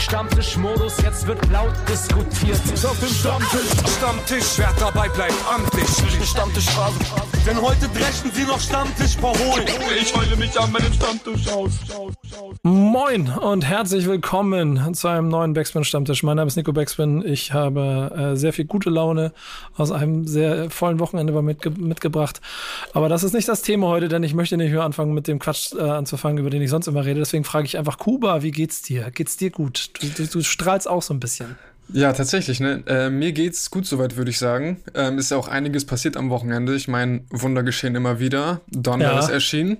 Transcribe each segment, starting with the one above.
Stammtischmodus, jetzt wird laut diskutiert. Auf dem Stammtisch, Stammtisch, wer dabei bleibt, amtlich. Stammtisch Denn heute dreschen sie noch Stammtisch verholen. Ich heule mich an meinem Stammtisch aus. Moin und herzlich willkommen zu einem neuen Backspin Stammtisch. Mein Name ist Nico Backspin. Ich habe äh, sehr viel gute Laune aus einem sehr vollen Wochenende mitge mitgebracht. Aber das ist nicht das Thema heute, denn ich möchte nicht mehr anfangen mit dem Quatsch äh, anzufangen, über den ich sonst immer rede. Deswegen frage ich einfach Kuba, wie geht's dir? Geht's dir gut? Du, du, strahlst auch so ein bisschen. Ja, tatsächlich. Ne? Äh, mir geht's gut soweit, würde ich sagen. Ähm, ist ja auch einiges passiert am Wochenende. Ich meine, Wunder geschehen immer wieder. Donner ja. ist erschienen.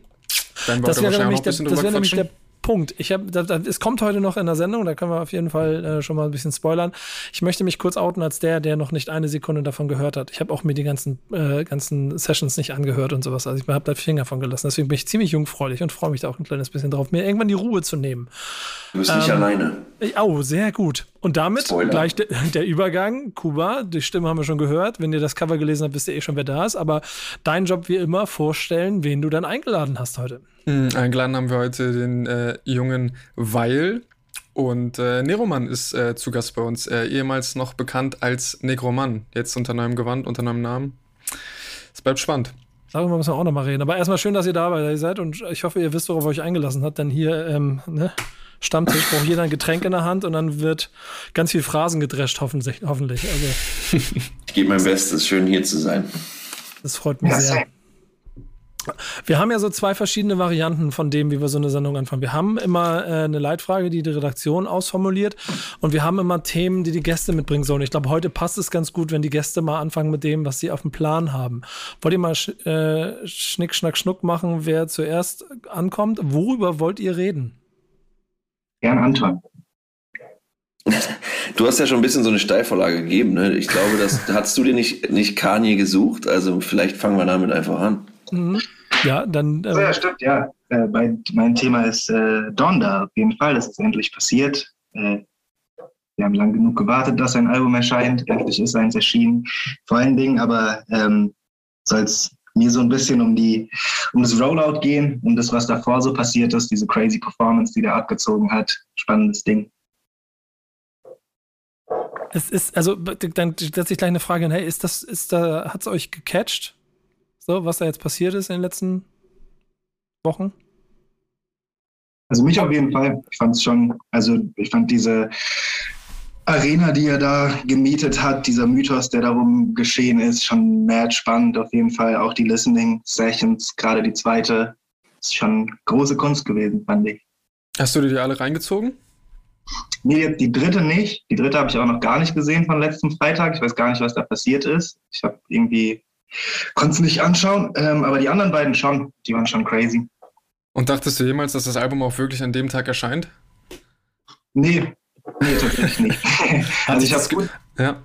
Dann das wäre nämlich, der, das wär nämlich der Punkt. Ich habe, es kommt heute noch in der Sendung, da können wir auf jeden Fall äh, schon mal ein bisschen spoilern. Ich möchte mich kurz outen als der, der noch nicht eine Sekunde davon gehört hat. Ich habe auch mir die ganzen, äh, ganzen Sessions nicht angehört und sowas. Also ich habe da Finger von gelassen. Deswegen bin ich ziemlich jungfräulich und freue mich da auch ein kleines bisschen drauf, mir irgendwann die Ruhe zu nehmen. Du bist ähm, nicht alleine. Oh, sehr gut. Und damit Spoiler. gleich de der Übergang. Kuba, die Stimme haben wir schon gehört. Wenn ihr das Cover gelesen habt, wisst ihr eh schon, wer da ist. Aber dein Job wie immer vorstellen, wen du dann eingeladen hast heute. Mhm, eingeladen haben wir heute den äh, jungen Weil. Und äh, Neroman ist äh, zu Gast bei uns, äh, ehemals noch bekannt als Negroman, jetzt unter neuem Gewand, unter neuem Namen. Es bleibt spannend. Darüber müssen wir auch nochmal reden. Aber erstmal schön, dass ihr dabei seid und ich hoffe, ihr wisst, worauf ihr euch eingelassen habt, denn hier, ähm, ne, Stammtisch braucht jeder ein Getränk in der Hand und dann wird ganz viel Phrasen gedrescht, hoffentlich. hoffentlich. Also, ich gebe mein Bestes, schön hier zu sein. Das freut mich ja, sehr. Wir haben ja so zwei verschiedene Varianten von dem, wie wir so eine Sendung anfangen. Wir haben immer äh, eine Leitfrage, die die Redaktion ausformuliert und wir haben immer Themen, die die Gäste mitbringen sollen. Ich glaube, heute passt es ganz gut, wenn die Gäste mal anfangen mit dem, was sie auf dem Plan haben. Wollt ihr mal sch äh, Schnick, Schnack, Schnuck machen, wer zuerst ankommt? Worüber wollt ihr reden? Gern Anton. Du hast ja schon ein bisschen so eine Steilvorlage gegeben. Ne? Ich glaube, das hast du dir nicht, nicht Kanye gesucht. Also vielleicht fangen wir damit einfach an. Mhm. Ja, dann. Äh, ja, stimmt, ja. Äh, mein, mein Thema ist äh, Donda. Auf jeden Fall, das ist endlich passiert. Äh, wir haben lang genug gewartet, dass ein Album erscheint. Endlich ist eins erschienen. Vor allen Dingen aber ähm, soll es mir so ein bisschen um die um das Rollout gehen, um das, was davor so passiert ist, diese crazy Performance, die der abgezogen hat. Spannendes Ding. Es ist, also, dann setze ich gleich eine Frage hin. Hey, ist das, ist da, hat es euch gecatcht? So, was da jetzt passiert ist in den letzten Wochen? Also mich auf jeden Fall. Ich fand es schon, also ich fand diese Arena, die er da gemietet hat, dieser Mythos, der darum geschehen ist, schon mad spannend auf jeden Fall. Auch die Listening Sessions, gerade die zweite, ist schon große Kunst gewesen, fand ich. Hast du dir die alle reingezogen? Nee, die dritte nicht. Die dritte habe ich auch noch gar nicht gesehen von letztem Freitag. Ich weiß gar nicht, was da passiert ist. Ich habe irgendwie, konnte es nicht anschauen, ähm, aber die anderen beiden schon. Die waren schon crazy. Und dachtest du jemals, dass das Album auch wirklich an dem Tag erscheint? Nee, Nee, tatsächlich nicht. also ich habe gut, ja.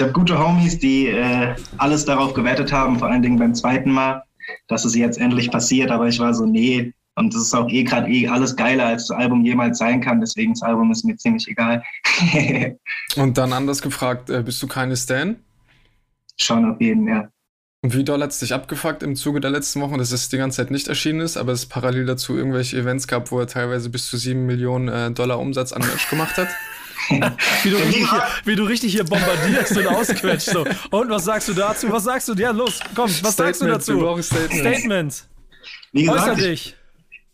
hab gute Homies, die äh, alles darauf gewertet haben, vor allen Dingen beim zweiten Mal, dass es jetzt endlich passiert, aber ich war so, nee, und das ist auch eh gerade eh alles geiler, als das Album jemals sein kann. Deswegen das Album ist mir ziemlich egal. und dann anders gefragt, äh, bist du keine Stan? Schon auf jeden, ja. Und wie doll hat es dich abgefuckt im Zuge der letzten Wochen, dass es die ganze Zeit nicht erschienen ist, aber es parallel dazu irgendwelche Events gab, wo er teilweise bis zu sieben Millionen äh, Dollar Umsatz an Merch gemacht hat? wie, du richtig hier, wie du richtig hier bombardierst und ausquetscht. So. Und was sagst du dazu? Was sagst du? Ja, los, komm, was Statement, sagst du dazu? Wir Statement. Statement. Wie gesagt, dich.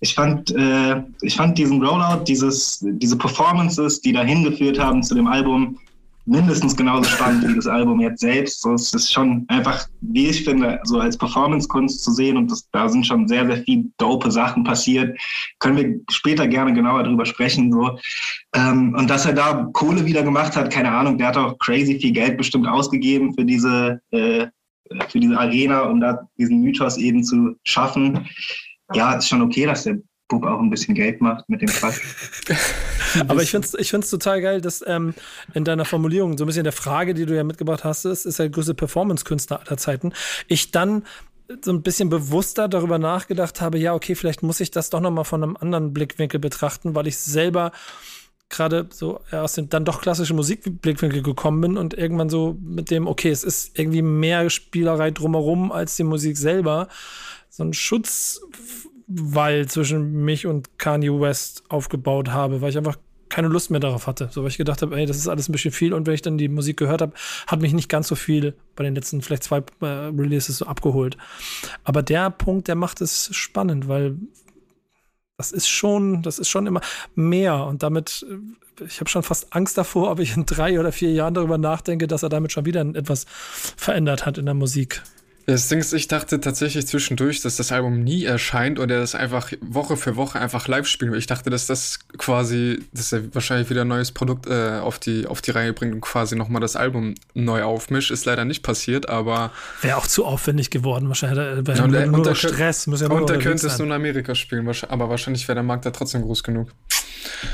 Ich fand, äh, ich fand diesen Rollout, dieses, diese Performances, die dahin geführt haben zu dem Album, mindestens genauso spannend wie das Album jetzt selbst. So, es ist schon einfach, wie ich finde, so als Performance-Kunst zu sehen und das, da sind schon sehr, sehr viele dope Sachen passiert. Können wir später gerne genauer drüber sprechen. So. Ähm, und dass er da Kohle wieder gemacht hat, keine Ahnung, der hat auch crazy viel Geld bestimmt ausgegeben für diese, äh, für diese Arena, um da diesen Mythos eben zu schaffen. Ja, ist schon okay, dass der Bub auch ein bisschen Geld macht mit dem Quatsch. Aber ich finde es ich find's total geil, dass ähm, in deiner Formulierung, so ein bisschen der Frage, die du ja mitgebracht hast, ist, ist der größte Performance-Künstler aller Zeiten. Ich dann so ein bisschen bewusster darüber nachgedacht habe, ja, okay, vielleicht muss ich das doch nochmal von einem anderen Blickwinkel betrachten, weil ich selber gerade so aus dem dann doch klassischen Musikblickwinkel gekommen bin und irgendwann so mit dem, okay, es ist irgendwie mehr Spielerei drumherum als die Musik selber. So ein Schutz Wall zwischen mich und Kanye West aufgebaut habe, weil ich einfach keine Lust mehr darauf hatte. So, weil ich gedacht habe, ey, das ist alles ein bisschen viel und wenn ich dann die Musik gehört habe, hat mich nicht ganz so viel bei den letzten vielleicht zwei äh, Releases so abgeholt. Aber der Punkt, der macht es spannend, weil das ist schon, das ist schon immer mehr und damit, äh, ich habe schon fast Angst davor, ob ich in drei oder vier Jahren darüber nachdenke, dass er damit schon wieder etwas verändert hat in der Musik. Das Ding ist, ich dachte tatsächlich zwischendurch, dass das Album nie erscheint und er das einfach Woche für Woche einfach live spielen will. Ich dachte, dass das quasi, dass er wahrscheinlich wieder ein neues Produkt äh, auf, die, auf die Reihe bringt und quasi nochmal das Album neu aufmischt. Ist leider nicht passiert, aber. Wäre auch zu aufwendig geworden, wahrscheinlich. Wäre ja, nur, nur Stress. Muss ja und er könnte es nur in Amerika spielen, aber wahrscheinlich wäre der Markt da trotzdem groß genug.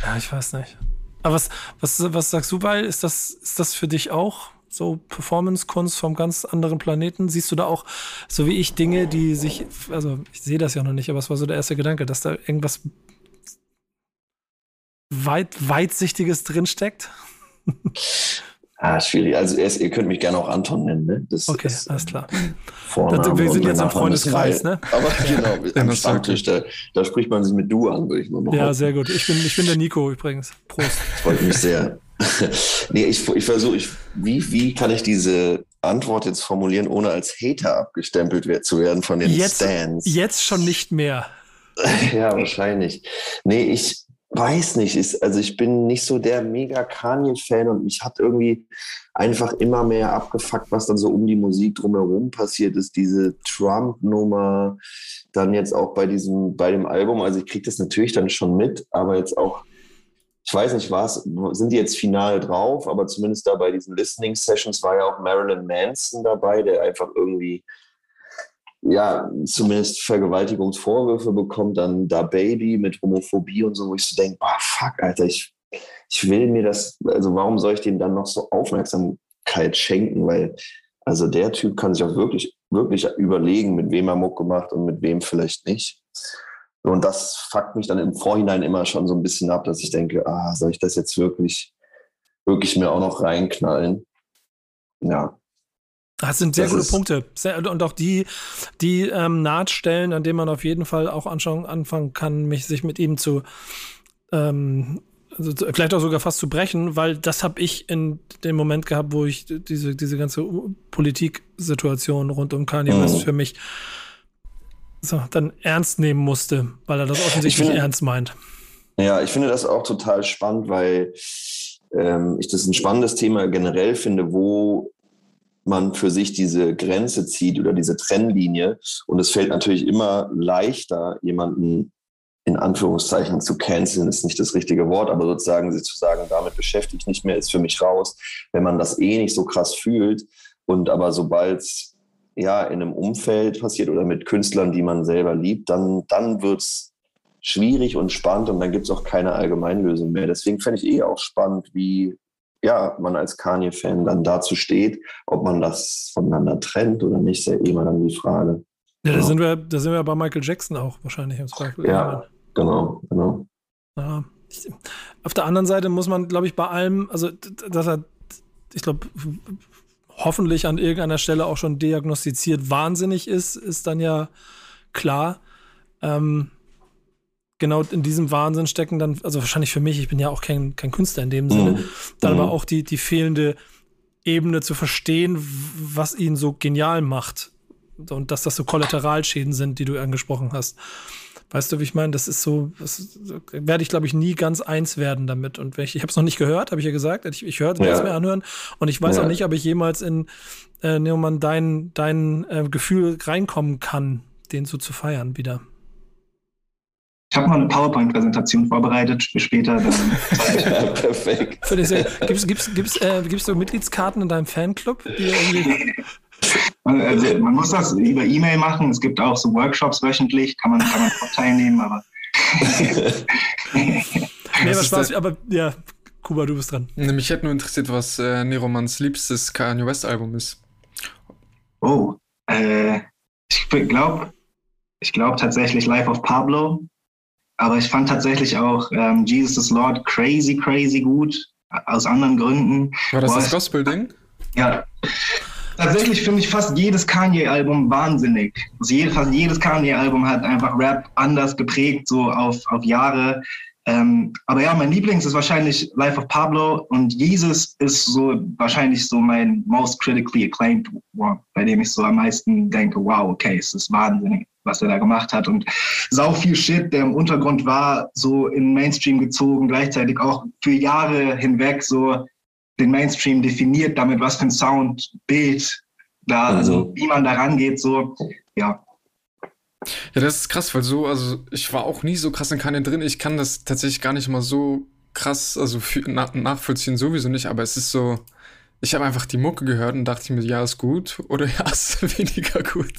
Ja, ich weiß nicht. Aber was, was, was sagst du, Weil? Ist das, ist das für dich auch so Performance-Kunst vom ganz anderen Planeten? Siehst du da auch, so wie ich, Dinge, die sich, also ich sehe das ja noch nicht, aber es war so der erste Gedanke, dass da irgendwas weit, weitsichtiges drinsteckt? Ah, schwierig. Also erst, ihr könnt mich gerne auch Anton nennen, ne? Das okay, ist, alles klar. Das, wir sind jetzt im Freundeskreis, ne? Aber genau, am Stammtisch, da, da, spricht man sich mit du an, würde ich mal behaupten. Ja, sehr gut. Ich bin, ich bin der Nico übrigens. Prost. Freut mich sehr. nee, ich, ich versuche, ich, wie, wie kann ich diese Antwort jetzt formulieren, ohne als Hater abgestempelt zu werden von den jetzt, Stands? Jetzt schon nicht mehr. ja, wahrscheinlich. Nee, ich weiß nicht. Ich, also ich bin nicht so der mega Kanye-Fan und mich hat irgendwie einfach immer mehr abgefuckt, was dann so um die Musik drumherum passiert ist. Diese Trump-Nummer, dann jetzt auch bei diesem, bei dem Album. Also ich kriege das natürlich dann schon mit, aber jetzt auch ich weiß nicht, was, sind die jetzt final drauf, aber zumindest da bei diesen Listening Sessions war ja auch Marilyn Manson dabei, der einfach irgendwie, ja, zumindest Vergewaltigungsvorwürfe bekommt, dann da Baby mit Homophobie und so, wo ich so denke, ah, fuck, Alter, ich, ich will mir das, also warum soll ich dem dann noch so Aufmerksamkeit schenken, weil, also der Typ kann sich auch wirklich, wirklich überlegen, mit wem er Mucke macht und mit wem vielleicht nicht. Und das fuckt mich dann im Vorhinein immer schon so ein bisschen ab, dass ich denke, ah, soll ich das jetzt wirklich, wirklich mir auch noch reinknallen? Ja. Das sind sehr das gute Punkte. Sehr, und auch die, die ähm, Nahtstellen, an denen man auf jeden Fall auch anschauen, anfangen kann, mich sich mit ihm zu ähm, also vielleicht auch sogar fast zu brechen, weil das habe ich in dem Moment gehabt, wo ich diese, diese ganze Politiksituation rund um Kanye West mhm. für mich so, dann ernst nehmen musste, weil er das offensichtlich finde, ernst meint. Ja, ich finde das auch total spannend, weil ähm, ich das ein spannendes Thema generell finde, wo man für sich diese Grenze zieht oder diese Trennlinie. Und es fällt natürlich immer leichter, jemanden in Anführungszeichen zu canceln, ist nicht das richtige Wort, aber sozusagen sie zu sagen, damit beschäftige ich nicht mehr, ist für mich raus, wenn man das eh nicht so krass fühlt. Und aber sobald ja in einem Umfeld passiert oder mit Künstlern, die man selber liebt, dann, dann wird es schwierig und spannend und dann gibt es auch keine Allgemeinlösung mehr. Deswegen fände ich eh auch spannend, wie ja, man als Kanye-Fan dann dazu steht, ob man das voneinander trennt oder nicht, ist ja eh mal dann die Frage. Ja, da, genau. sind wir, da sind wir bei Michael Jackson auch wahrscheinlich im Zweifel. Ja, genau, genau. Ja. Auf der anderen Seite muss man, glaube ich, bei allem, also dass er, ich glaube, hoffentlich an irgendeiner Stelle auch schon diagnostiziert wahnsinnig ist, ist dann ja klar. Ähm, genau in diesem Wahnsinn stecken dann, also wahrscheinlich für mich, ich bin ja auch kein, kein Künstler in dem Sinne, mhm. dann mhm. aber auch die, die fehlende Ebene zu verstehen, was ihn so genial macht. Und dass das so Kollateralschäden sind, die du angesprochen hast. Weißt du, wie ich meine? Das ist so, das werde ich, glaube ich, nie ganz eins werden damit. Und ich, ich habe es noch nicht gehört, habe ich ja gesagt. Ich, ich höre es ja. mir anhören. Und ich weiß ja. auch nicht, ob ich jemals in äh, Neumann dein, dein äh, Gefühl reinkommen kann, den so zu feiern wieder. Ich habe mal eine PowerPoint-Präsentation vorbereitet für später. ja, perfekt. Gibst, gibst, gibst, äh, gibst du Mitgliedskarten in deinem Fanclub? Die irgendwie also man muss das über E-Mail machen. Es gibt auch so Workshops wöchentlich, kann man, kann man auch teilnehmen, aber. nee, was Spaß, aber ja, Kuba, du bist dran. Mich hätte nur interessiert, was äh, Neromans liebstes Kanye West Album ist. Oh, äh, ich glaube ich glaub tatsächlich Life of Pablo, aber ich fand tatsächlich auch ähm, Jesus is Lord crazy, crazy gut, aus anderen Gründen. War das Boah, das Gospel-Ding? Ja, Tatsächlich finde ich fast jedes Kanye-Album wahnsinnig. Also jed, fast jedes Kanye-Album hat einfach Rap anders geprägt, so auf, auf Jahre. Ähm, aber ja, mein Lieblings ist wahrscheinlich Life of Pablo und Jesus ist so wahrscheinlich so mein most critically acclaimed one, bei dem ich so am meisten denke, wow, okay, es ist wahnsinnig, was er da gemacht hat und sau viel Shit, der im Untergrund war, so in Mainstream gezogen, gleichzeitig auch für Jahre hinweg so den Mainstream definiert, damit was für ein Sound, Bild da, also mhm. wie man da rangeht, so, ja, ja, das ist krass, weil so, also ich war auch nie so krass in Kanye drin. Ich kann das tatsächlich gar nicht mal so krass, also nach, nachvollziehen sowieso nicht, aber es ist so, ich habe einfach die Mucke gehört und dachte mir, ja, ist gut oder ja, ist weniger gut.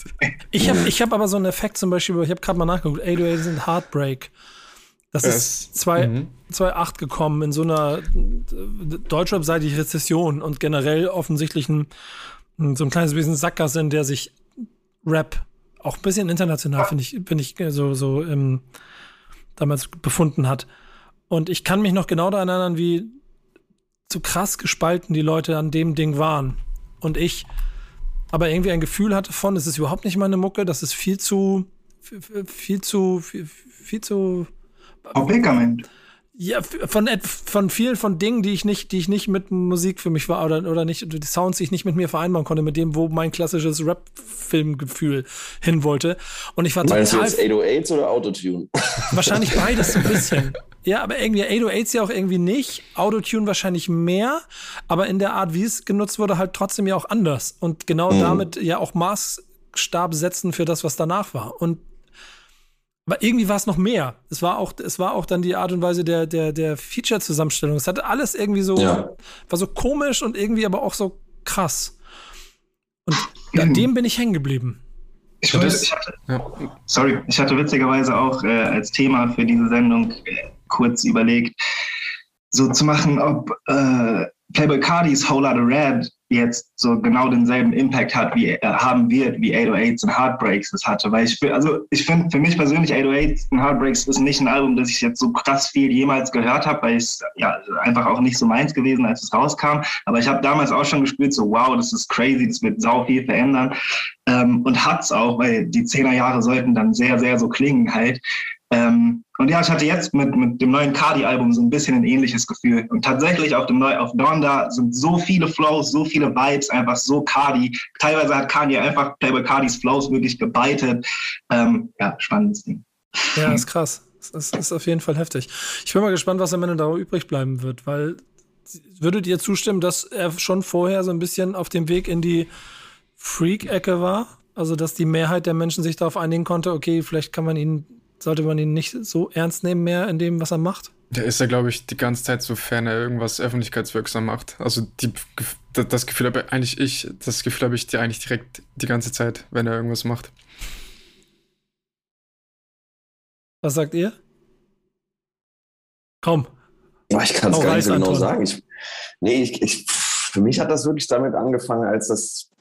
Ich habe ich hab aber so einen Effekt zum Beispiel, ich habe gerade mal nachgeguckt, 808 sind Heartbreak. Das ist 2008 mhm. gekommen in so einer deutschrap-seitig Rezession und generell offensichtlich ein, so ein kleines bisschen Sackgasse, in der sich Rap auch ein bisschen international, finde ich, bin ich äh, so, so ähm, damals befunden hat. Und ich kann mich noch genau daran erinnern, wie so krass gespalten die Leute an dem Ding waren. Und ich aber irgendwie ein Gefühl hatte von, es ist überhaupt nicht meine Mucke, das ist viel zu, viel zu, viel, viel zu. Publikament. Ja, von, von vielen von Dingen, die ich nicht, die ich nicht mit Musik für mich war oder, oder nicht, die Sounds, die ich nicht mit mir vereinbaren konnte, mit dem, wo mein klassisches Rap-Filmgefühl hin wollte. Und ich war Meinst total. Meinst du jetzt 808s oder Autotune? Wahrscheinlich beides so ein bisschen. Ja, aber irgendwie 808s ja auch irgendwie nicht. Autotune wahrscheinlich mehr. Aber in der Art, wie es genutzt wurde, halt trotzdem ja auch anders. Und genau mhm. damit ja auch Maßstab setzen für das, was danach war. Und aber irgendwie war es noch mehr. Es war auch, es war auch dann die Art und Weise der, der, der Feature-Zusammenstellung. Es hatte alles irgendwie so, ja. war so komisch und irgendwie aber auch so krass. Und an dem bin ich hängen geblieben. Ich, wollte, ich hatte, ja. sorry, ich hatte witzigerweise auch äh, als Thema für diese Sendung äh, kurz überlegt, so zu machen, ob äh, Playboy Cardis Whole Lotta Red jetzt so genau denselben Impact hat, wie äh, haben wird, wie 808s und Heartbreaks es hatte. Weil ich also ich finde für mich persönlich 808s und Heartbreaks ist nicht ein Album, das ich jetzt so krass viel jemals gehört habe, weil es ja einfach auch nicht so meins gewesen, als es rauskam. Aber ich habe damals auch schon gespürt, so wow, das ist crazy, das wird sau viel verändern. Ähm, und hat's auch, weil die Zehner Jahre sollten dann sehr, sehr so klingen halt. Ähm, und ja, ich hatte jetzt mit, mit dem neuen Cardi-Album so ein bisschen ein ähnliches Gefühl. Und tatsächlich auf dem neu auf Donda sind so viele Flows, so viele Vibes, einfach so Cardi. Teilweise hat Kanye einfach Playboy Cardis Flows wirklich gebeitet. Ähm, ja, spannendes Ding. Ja, ist krass. Das ist auf jeden Fall heftig. Ich bin mal gespannt, was am Ende da übrig bleiben wird, weil würdet ihr zustimmen, dass er schon vorher so ein bisschen auf dem Weg in die Freak-Ecke war? Also, dass die Mehrheit der Menschen sich darauf einigen konnte, okay, vielleicht kann man ihn sollte man ihn nicht so ernst nehmen mehr in dem, was er macht? Der ist ja, glaube ich, die ganze Zeit, sofern er irgendwas öffentlichkeitswirksam macht. Also die, das Gefühl habe eigentlich ich, das Gefühl habe ich dir eigentlich direkt die ganze Zeit, wenn er irgendwas macht. Was sagt ihr? Komm. Ich kann es gar nicht so genau sagen. Ich, nee, ich, ich, für mich hat das wirklich damit angefangen, als das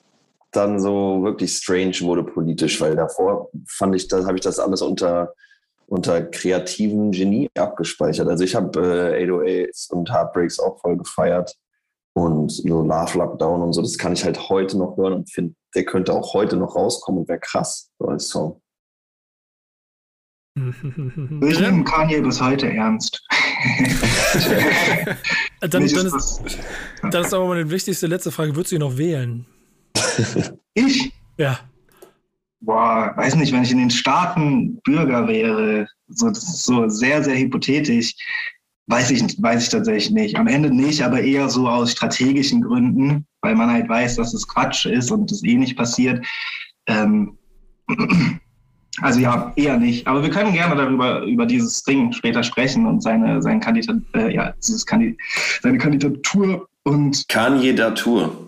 dann so wirklich strange wurde politisch, weil davor fand ich, da habe ich das alles unter unter kreativen Genie abgespeichert. Also ich habe äh, 808s und Heartbreaks auch voll gefeiert und so Love Lockdown und so, das kann ich halt heute noch hören und finde, der könnte auch heute noch rauskommen und wäre krass, so als Song. Ich nehme Kanye bis heute ernst. dann, dann, ist, dann ist aber meine wichtigste letzte Frage: Würdest du ihn noch wählen? ich? Ja boah, weiß nicht, wenn ich in den Staaten Bürger wäre, so, das ist so sehr, sehr hypothetisch, weiß ich, weiß ich tatsächlich nicht. Am Ende nicht, aber eher so aus strategischen Gründen, weil man halt weiß, dass es Quatsch ist und es eh nicht passiert. Ähm, also ja, eher nicht. Aber wir können gerne darüber über dieses Ding später sprechen und seine, seine, Kandidat, äh, ja, dieses Kandid seine Kandidatur und Kandidatur.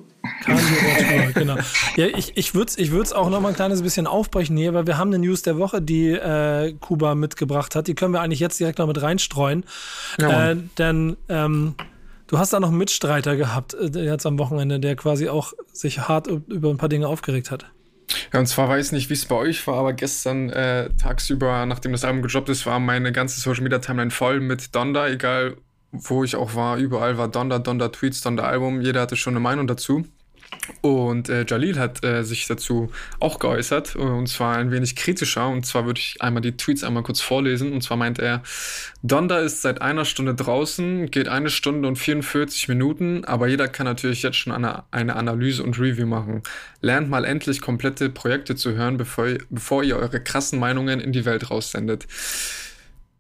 Genau. Ja, ich, ich würde es ich würd's auch noch mal ein kleines bisschen aufbrechen hier, weil wir haben eine News der Woche, die äh, Kuba mitgebracht hat. Die können wir eigentlich jetzt direkt noch mit reinstreuen. Ja, äh, denn ähm, du hast da noch einen Mitstreiter gehabt äh, jetzt am Wochenende, der quasi auch sich hart über ein paar Dinge aufgeregt hat. Ja, und zwar weiß ich nicht, wie es bei euch war, aber gestern äh, tagsüber, nachdem das Album gedroppt ist, war meine ganze Social Media Timeline voll mit Donda, egal wo ich auch war, überall war Donda, Donda Tweets, Donda Album, jeder hatte schon eine Meinung dazu. Und äh, Jalil hat äh, sich dazu auch geäußert, äh, und zwar ein wenig kritischer. Und zwar würde ich einmal die Tweets einmal kurz vorlesen. Und zwar meint er, Donda ist seit einer Stunde draußen, geht eine Stunde und 44 Minuten, aber jeder kann natürlich jetzt schon eine, eine Analyse und Review machen. Lernt mal endlich komplette Projekte zu hören, bevor, bevor ihr eure krassen Meinungen in die Welt raussendet.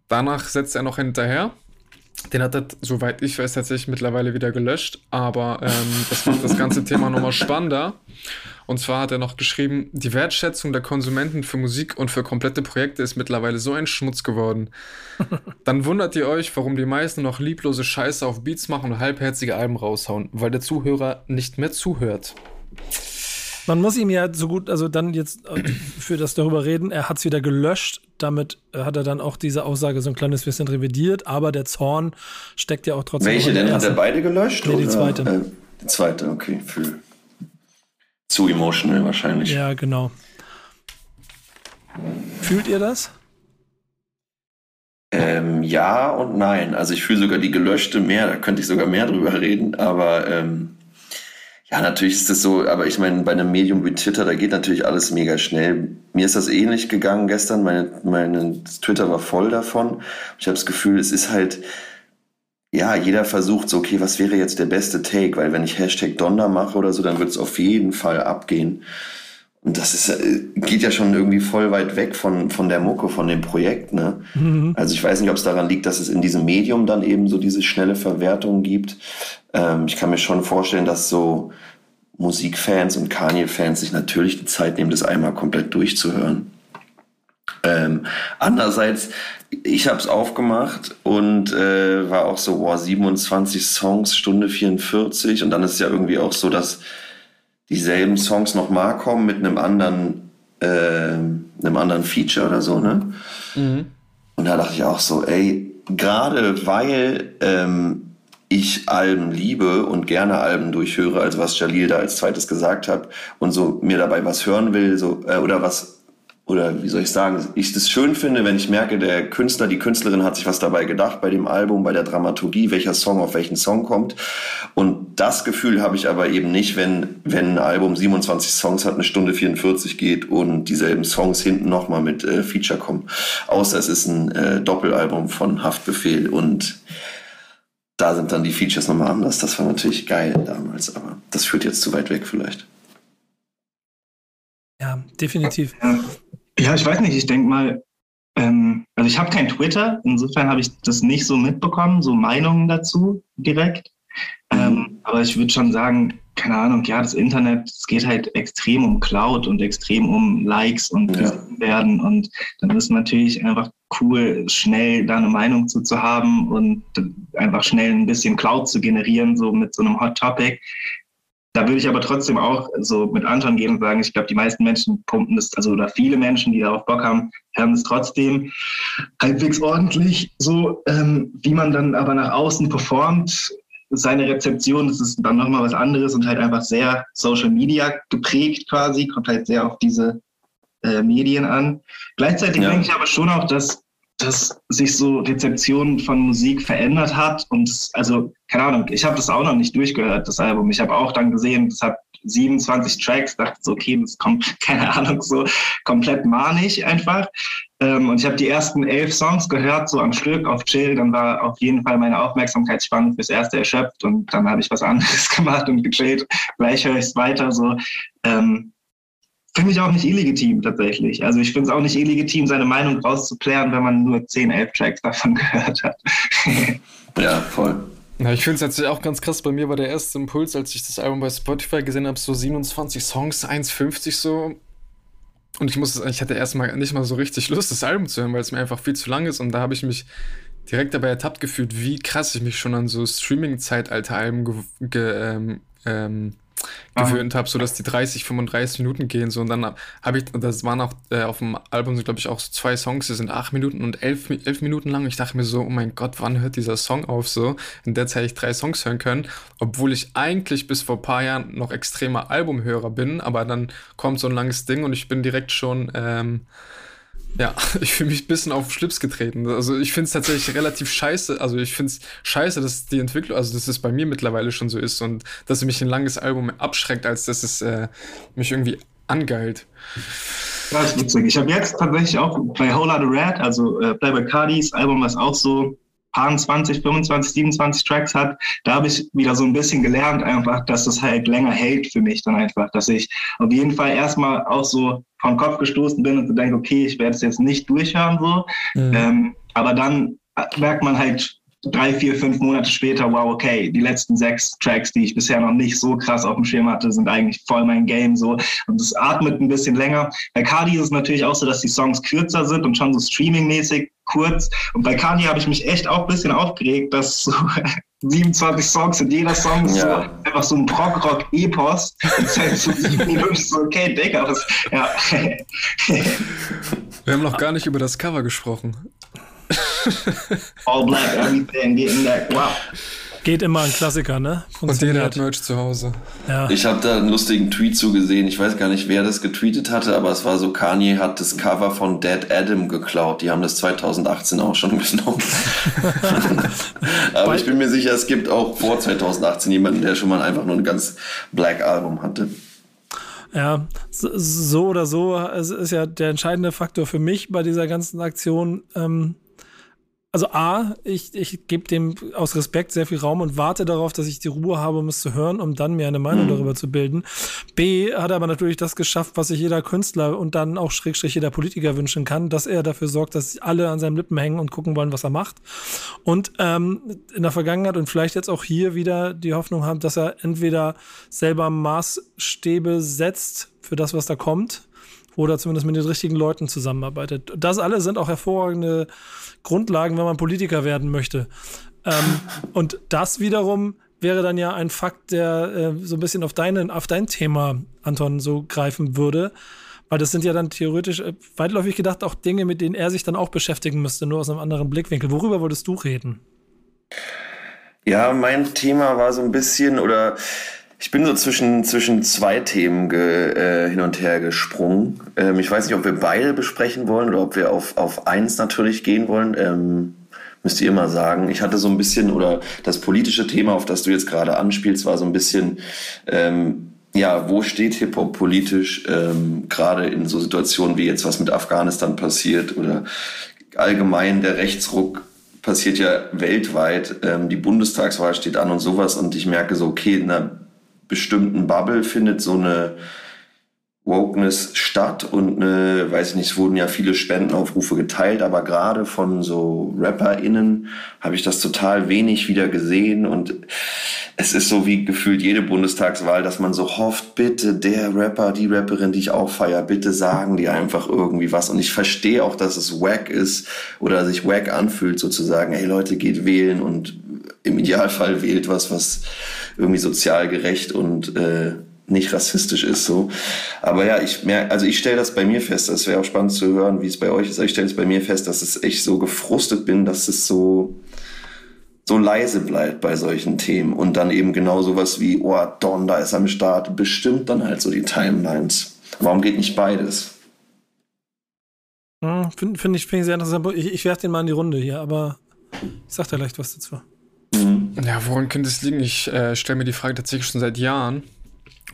Danach setzt er noch hinterher. Den hat er, soweit ich weiß, tatsächlich mittlerweile wieder gelöscht. Aber ähm, das macht das ganze Thema nochmal spannender. Und zwar hat er noch geschrieben, die Wertschätzung der Konsumenten für Musik und für komplette Projekte ist mittlerweile so ein Schmutz geworden. Dann wundert ihr euch, warum die meisten noch lieblose Scheiße auf Beats machen und halbherzige Alben raushauen, weil der Zuhörer nicht mehr zuhört. Man muss ihm ja so gut, also dann jetzt äh, für das darüber reden, er hat es wieder gelöscht. Damit äh, hat er dann auch diese Aussage so ein kleines bisschen revidiert, aber der Zorn steckt ja auch trotzdem. Welche denn? Hat er beide gelöscht? Nee, die zweite. Äh, die zweite, okay. Für zu emotional wahrscheinlich. Ja, genau. Fühlt ihr das? Ähm, ja und nein. Also ich fühle sogar die gelöschte mehr, da könnte ich sogar mehr drüber reden, aber ähm, ja, natürlich ist das so, aber ich meine, bei einem Medium wie Twitter, da geht natürlich alles mega schnell. Mir ist das ähnlich gegangen gestern. Meine, meine Twitter war voll davon. Ich habe das Gefühl, es ist halt, ja, jeder versucht so, okay, was wäre jetzt der beste Take? Weil wenn ich Hashtag Donder mache oder so, dann wird es auf jeden Fall abgehen. Und das ist, äh, geht ja schon irgendwie voll weit weg von, von der Mucke, von dem Projekt. Ne? Mhm. Also ich weiß nicht, ob es daran liegt, dass es in diesem Medium dann eben so diese schnelle Verwertung gibt. Ähm, ich kann mir schon vorstellen, dass so Musikfans und Kanye-Fans sich natürlich die Zeit nehmen, das einmal komplett durchzuhören. Ähm, andererseits, ich habe es aufgemacht und äh, war auch so, wow, 27 Songs, Stunde 44 und dann ist es ja irgendwie auch so, dass dieselben Songs nochmal kommen mit einem anderen, äh, einem anderen Feature oder so, ne? Mhm. Und da dachte ich auch so, ey, gerade weil ähm, ich Alben liebe und gerne Alben durchhöre, also was Jalil da als zweites gesagt hat und so mir dabei was hören will, so äh, oder was oder wie soll ich sagen, ich das schön finde, wenn ich merke, der Künstler, die Künstlerin hat sich was dabei gedacht bei dem Album, bei der Dramaturgie, welcher Song auf welchen Song kommt. Und das Gefühl habe ich aber eben nicht, wenn, wenn ein Album 27 Songs hat, eine Stunde 44 geht und dieselben Songs hinten nochmal mit äh, Feature kommen. Außer es ist ein äh, Doppelalbum von Haftbefehl und da sind dann die Features nochmal anders. Das war natürlich geil damals, aber das führt jetzt zu weit weg vielleicht. Ja, definitiv. Ja, ich weiß nicht, ich denke mal, ähm, also ich habe kein Twitter, insofern habe ich das nicht so mitbekommen, so Meinungen dazu direkt. Ähm, aber ich würde schon sagen, keine Ahnung, ja, das Internet, es geht halt extrem um Cloud und extrem um Likes und ja. werden. Und dann ist natürlich einfach cool, schnell da eine Meinung zu, zu haben und einfach schnell ein bisschen Cloud zu generieren, so mit so einem Hot Topic. Da würde ich aber trotzdem auch so mit Anton gehen und sagen, ich glaube, die meisten Menschen pumpen das, also oder viele Menschen, die darauf Bock haben, hören es trotzdem halbwegs ordentlich. So, ähm, wie man dann aber nach außen performt, seine Rezeption, das ist dann nochmal was anderes und halt einfach sehr Social Media geprägt quasi, kommt halt sehr auf diese äh, Medien an. Gleichzeitig ja. denke ich aber schon auch, dass, dass sich so Rezeption von Musik verändert hat und also, keine Ahnung, ich habe das auch noch nicht durchgehört, das Album. Ich habe auch dann gesehen, das hat 27 Tracks, dachte so, okay, das kommt, keine Ahnung, so komplett manig einfach. Ähm, und ich habe die ersten elf Songs gehört, so am Stück auf Chill. Dann war auf jeden Fall meine Aufmerksamkeitsspanne fürs Erste erschöpft und dann habe ich was anderes gemacht und gechillt. Gleich höre ich es weiter. So ähm, finde ich auch nicht illegitim tatsächlich. Also ich finde es auch nicht illegitim, seine Meinung rauszuklären, wenn man nur 10, 11 Tracks davon gehört hat. ja, voll. Ja, ich finde es tatsächlich auch ganz krass. Bei mir war der erste Impuls, als ich das Album bei Spotify gesehen habe, so 27 Songs, 1,50 so. Und ich muss, ich hatte erstmal nicht mal so richtig Lust, das Album zu hören, weil es mir einfach viel zu lang ist. Und da habe ich mich direkt dabei ertappt gefühlt, wie krass ich mich schon an so Streaming-Zeitalter-Alben ge, ge ähm, ähm, gewöhnt habe, sodass die 30, 35 Minuten gehen. So, und dann habe ich, das waren auch äh, auf dem Album, so, glaube ich, auch so zwei Songs, die sind acht Minuten und elf, elf Minuten lang. Ich dachte mir so, oh mein Gott, wann hört dieser Song auf? So, in der Zeit ich drei Songs hören können, obwohl ich eigentlich bis vor ein paar Jahren noch extremer Albumhörer bin, aber dann kommt so ein langes Ding und ich bin direkt schon ähm, Ja, ich fühle mich ein bisschen auf Schlips getreten. Also ich finde es tatsächlich relativ scheiße. Also ich finde es scheiße, dass die Entwicklung, also dass es bei mir mittlerweile schon so ist und dass mich ein langes Album abschreckt, als dass es äh, mich irgendwie angeilt. Das ist witzig. Ich habe jetzt tatsächlich auch bei Whole Lotta Red, also äh, Playboy Cardis Album, was auch so 20, 25, 27 Tracks hat, da habe ich wieder so ein bisschen gelernt, einfach, dass es halt länger hält für mich dann einfach, dass ich auf jeden Fall erstmal auch so vom Kopf gestoßen bin und so denke, okay, ich werde es jetzt nicht durchhören so, mhm. ähm, aber dann merkt man halt drei, vier, fünf Monate später, wow, okay, die letzten sechs Tracks, die ich bisher noch nicht so krass auf dem Schirm hatte, sind eigentlich voll mein Game so. Und es atmet ein bisschen länger. Bei Cardi ist es natürlich auch so, dass die Songs kürzer sind und schon so streamingmäßig kurz. Und bei Kanye habe ich mich echt auch ein bisschen aufgeregt, dass so 27 Songs sind, jeder Song ist ja. so einfach so ein Prog-Rock-Epos. Halt so sieben Minuten so, okay, Digga, was, ja. Wir haben noch gar nicht über das Cover gesprochen. All black, everything, getting that. Wow. Geht immer ein Klassiker, ne? Und jeder hat Merch zu Hause. Ja. Ich habe da einen lustigen Tweet zugesehen. Ich weiß gar nicht, wer das getweetet hatte, aber es war so, Kanye hat das Cover von Dead Adam geklaut. Die haben das 2018 auch schon genommen. aber ich bin mir sicher, es gibt auch vor 2018 jemanden, der schon mal einfach nur ein ganz Black Album hatte. Ja, so oder so, es ist ja der entscheidende Faktor für mich bei dieser ganzen Aktion. Ähm, also A, ich, ich gebe dem aus Respekt sehr viel Raum und warte darauf, dass ich die Ruhe habe, um es zu hören, um dann mir eine Meinung mhm. darüber zu bilden. B, hat er aber natürlich das geschafft, was sich jeder Künstler und dann auch Schrägstrich jeder Politiker wünschen kann, dass er dafür sorgt, dass alle an seinen Lippen hängen und gucken wollen, was er macht. Und ähm, in der Vergangenheit und vielleicht jetzt auch hier wieder die Hoffnung haben, dass er entweder selber Maßstäbe setzt für das, was da kommt, oder zumindest mit den richtigen Leuten zusammenarbeitet. Das alle sind auch hervorragende Grundlagen, wenn man Politiker werden möchte. Ähm, und das wiederum wäre dann ja ein Fakt, der äh, so ein bisschen auf, deinen, auf dein Thema, Anton, so greifen würde. Weil das sind ja dann theoretisch, äh, weitläufig gedacht, auch Dinge, mit denen er sich dann auch beschäftigen müsste, nur aus einem anderen Blickwinkel. Worüber wolltest du reden? Ja, mein Thema war so ein bisschen, oder ich bin so zwischen, zwischen zwei Themen ge, äh, hin und her gesprungen. Ähm, ich weiß nicht, ob wir beide besprechen wollen oder ob wir auf, auf eins natürlich gehen wollen. Ähm, müsst ihr mal sagen. Ich hatte so ein bisschen, oder das politische Thema, auf das du jetzt gerade anspielst, war so ein bisschen, ähm, ja, wo steht Hip-Hop politisch, ähm, gerade in so Situationen wie jetzt, was mit Afghanistan passiert oder allgemein der Rechtsruck passiert ja weltweit. Ähm, die Bundestagswahl steht an und sowas und ich merke so, okay, einer bestimmten Bubble findet so eine Wokeness statt und eine, weiß ich nicht, es wurden ja viele Spendenaufrufe geteilt, aber gerade von so RapperInnen habe ich das total wenig wieder gesehen und es ist so wie gefühlt jede Bundestagswahl, dass man so hofft, bitte der Rapper, die Rapperin, die ich auch feier, bitte sagen die einfach irgendwie was. Und ich verstehe auch, dass es wack ist oder sich wack anfühlt sozusagen, hey Leute, geht wählen und im Idealfall wählt was, was irgendwie sozial gerecht und äh, nicht rassistisch ist so. Aber ja, ich merke, also ich stelle das bei mir fest, das wäre auch spannend zu hören, wie es bei euch ist, aber ich stelle es bei mir fest, dass es echt so gefrustet bin, dass es so so leise bleibt bei solchen Themen und dann eben genau sowas wie, oh, Don, da ist am Start, bestimmt dann halt so die Timelines. Warum geht nicht beides? Hm, Finde find ich, find ich sehr interessant. Ich, ich werfe den mal in die Runde hier, aber ich sag da gleich was dazu. Mhm. Ja, woran könnte es liegen? Ich äh, stelle mir die Frage tatsächlich schon seit Jahren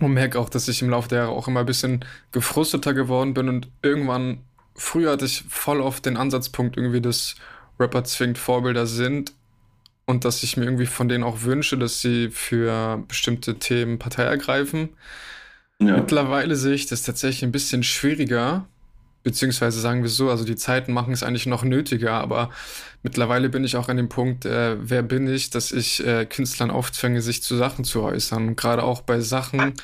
und merke auch, dass ich im Laufe der Jahre auch immer ein bisschen gefrusteter geworden bin und irgendwann, früher hatte ich voll oft den Ansatzpunkt irgendwie, dass Rapper zwingend Vorbilder sind und dass ich mir irgendwie von denen auch wünsche, dass sie für bestimmte Themen Partei ergreifen. Ja. Mittlerweile sehe ich das tatsächlich ein bisschen schwieriger, beziehungsweise sagen wir so, also die Zeiten machen es eigentlich noch nötiger, aber mittlerweile bin ich auch an dem Punkt, äh, wer bin ich, dass ich äh, Künstlern aufzwänge, sich zu Sachen zu äußern. Gerade auch bei Sachen,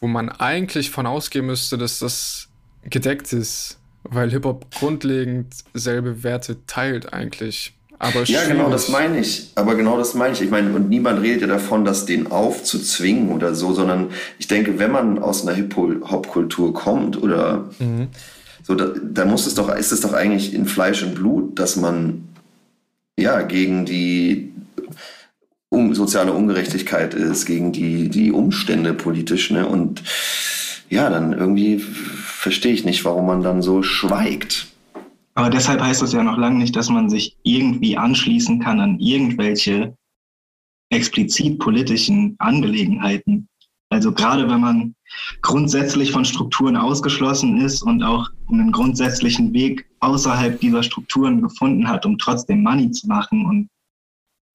wo man eigentlich von ausgehen müsste, dass das gedeckt ist, weil Hip-Hop grundlegend selbe Werte teilt eigentlich. Aber ja, genau, das meine ich. Aber genau das meine ich. Ich meine, und niemand redet ja davon, das den aufzuzwingen oder so, sondern ich denke, wenn man aus einer Hip-Hop-Kultur kommt oder mhm. So, da, da muss es doch, ist es doch eigentlich in Fleisch und Blut, dass man ja gegen die um, soziale Ungerechtigkeit ist, gegen die, die Umstände politisch, ne? Und ja, dann irgendwie verstehe ich nicht, warum man dann so schweigt. Aber deshalb heißt das ja noch lange nicht, dass man sich irgendwie anschließen kann an irgendwelche explizit politischen Angelegenheiten. Also gerade wenn man grundsätzlich von Strukturen ausgeschlossen ist und auch einen grundsätzlichen Weg außerhalb dieser Strukturen gefunden hat, um trotzdem Money zu machen und,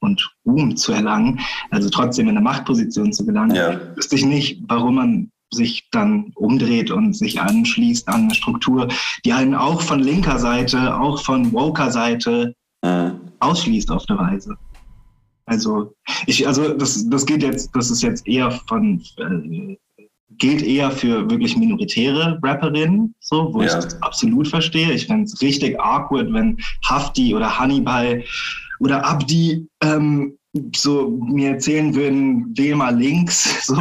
und Ruhm zu erlangen, also trotzdem in eine Machtposition zu gelangen, ja. wüsste ich nicht, warum man sich dann umdreht und sich anschließt an eine Struktur, die einen auch von linker Seite, auch von woker Seite mhm. ausschließt auf eine Weise. Also ich, also das, das geht jetzt, das ist jetzt eher von äh, gilt eher für wirklich minoritäre Rapperinnen, so, wo ja. ich das absolut verstehe. Ich fände es richtig awkward, wenn Hafti oder Hannibal oder Abdi ähm, so mir erzählen würden, wähl mal links. So.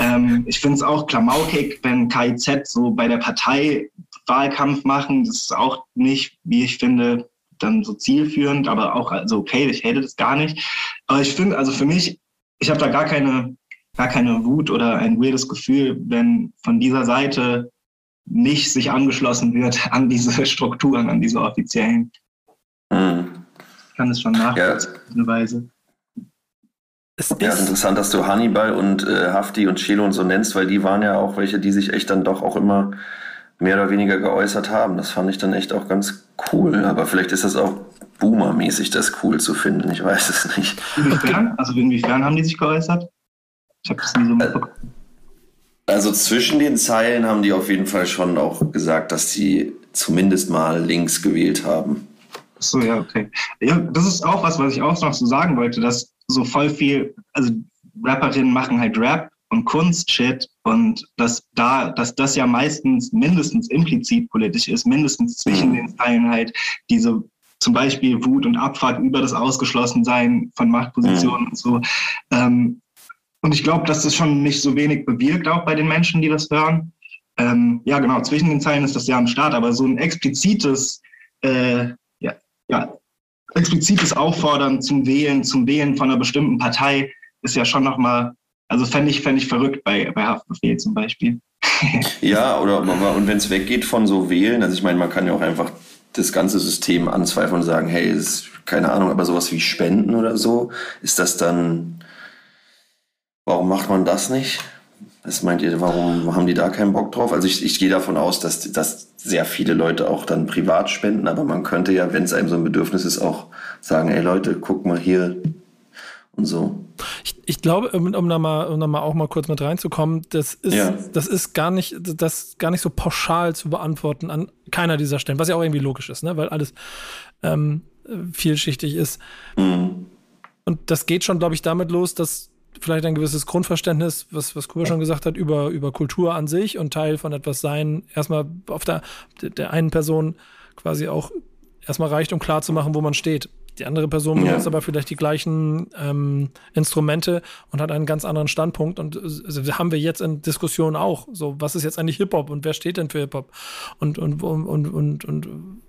ähm, ich finde es auch klamaukig, wenn KIZ so bei der Partei Wahlkampf machen. Das ist auch nicht, wie ich finde, dann so zielführend, aber auch also okay, ich hätte das gar nicht. Aber ich finde, also für mich, ich habe da gar keine, gar keine Wut oder ein weirdes Gefühl, wenn von dieser Seite nicht sich angeschlossen wird an diese Strukturen, an diese offiziellen. Mhm. Ich kann es schon nachvollziehen, ja. Weise. Es ja, ist interessant, dass du Hannibal und äh, Hafti und Chelo und so nennst, weil die waren ja auch welche, die sich echt dann doch auch immer mehr oder weniger geäußert haben. Das fand ich dann echt auch ganz cool. Aber vielleicht ist das auch Boomer-mäßig, das cool zu finden. Ich weiß es nicht. Inwiefern? Also inwiefern haben die sich geäußert? Ich habe das nie so mitbekommen. Also zwischen den Zeilen haben die auf jeden Fall schon auch gesagt, dass sie zumindest mal links gewählt haben. So, ja, okay. Ja, das ist auch was, was ich auch noch so sagen wollte, dass so voll viel, also Rapperinnen machen halt Rap und Kunstshit und dass da, dass das ja meistens mindestens implizit politisch ist, mindestens zwischen mhm. den Zeilen halt diese zum Beispiel Wut und Abfuck über das Ausgeschlossensein von Machtpositionen mhm. und so. Ähm, und ich glaube, dass das schon nicht so wenig bewirkt, auch bei den Menschen, die das hören. Ähm, ja, genau, zwischen den Zeilen ist das ja am Start, aber so ein explizites, äh, ja, ja, explizites Auffordern zum Wählen, zum Wählen von einer bestimmten Partei ist ja schon nochmal also fände ich, fänd ich verrückt bei, bei Haftbefehl zum Beispiel. ja, oder und wenn es weggeht von so Wählen, also ich meine, man kann ja auch einfach das ganze System anzweifeln und sagen, hey, ist, keine Ahnung, aber sowas wie Spenden oder so, ist das dann, warum macht man das nicht? Was meint ihr, warum haben die da keinen Bock drauf? Also ich, ich gehe davon aus, dass, dass sehr viele Leute auch dann privat spenden, aber man könnte ja, wenn es einem so ein Bedürfnis ist, auch sagen, ey Leute, guck mal hier und so. Ich, ich glaube, um, da mal, um da mal auch mal kurz mit reinzukommen, das ist, ja. das ist gar nicht, das gar nicht so pauschal zu beantworten an keiner dieser Stellen, was ja auch irgendwie logisch ist, ne? weil alles ähm, vielschichtig ist. Mhm. Und das geht schon, glaube ich, damit los, dass vielleicht ein gewisses Grundverständnis, was, was Kuba schon gesagt hat, über, über Kultur an sich und Teil von etwas sein, erstmal auf der, der einen Person quasi auch erstmal reicht, um klar zu machen, wo man steht. Die andere Person benutzt ja. aber vielleicht die gleichen ähm, Instrumente und hat einen ganz anderen Standpunkt. Und also haben wir jetzt in Diskussionen auch. So, was ist jetzt eigentlich Hip-Hop und wer steht denn für Hip-Hop? Und, und, und, und, und, und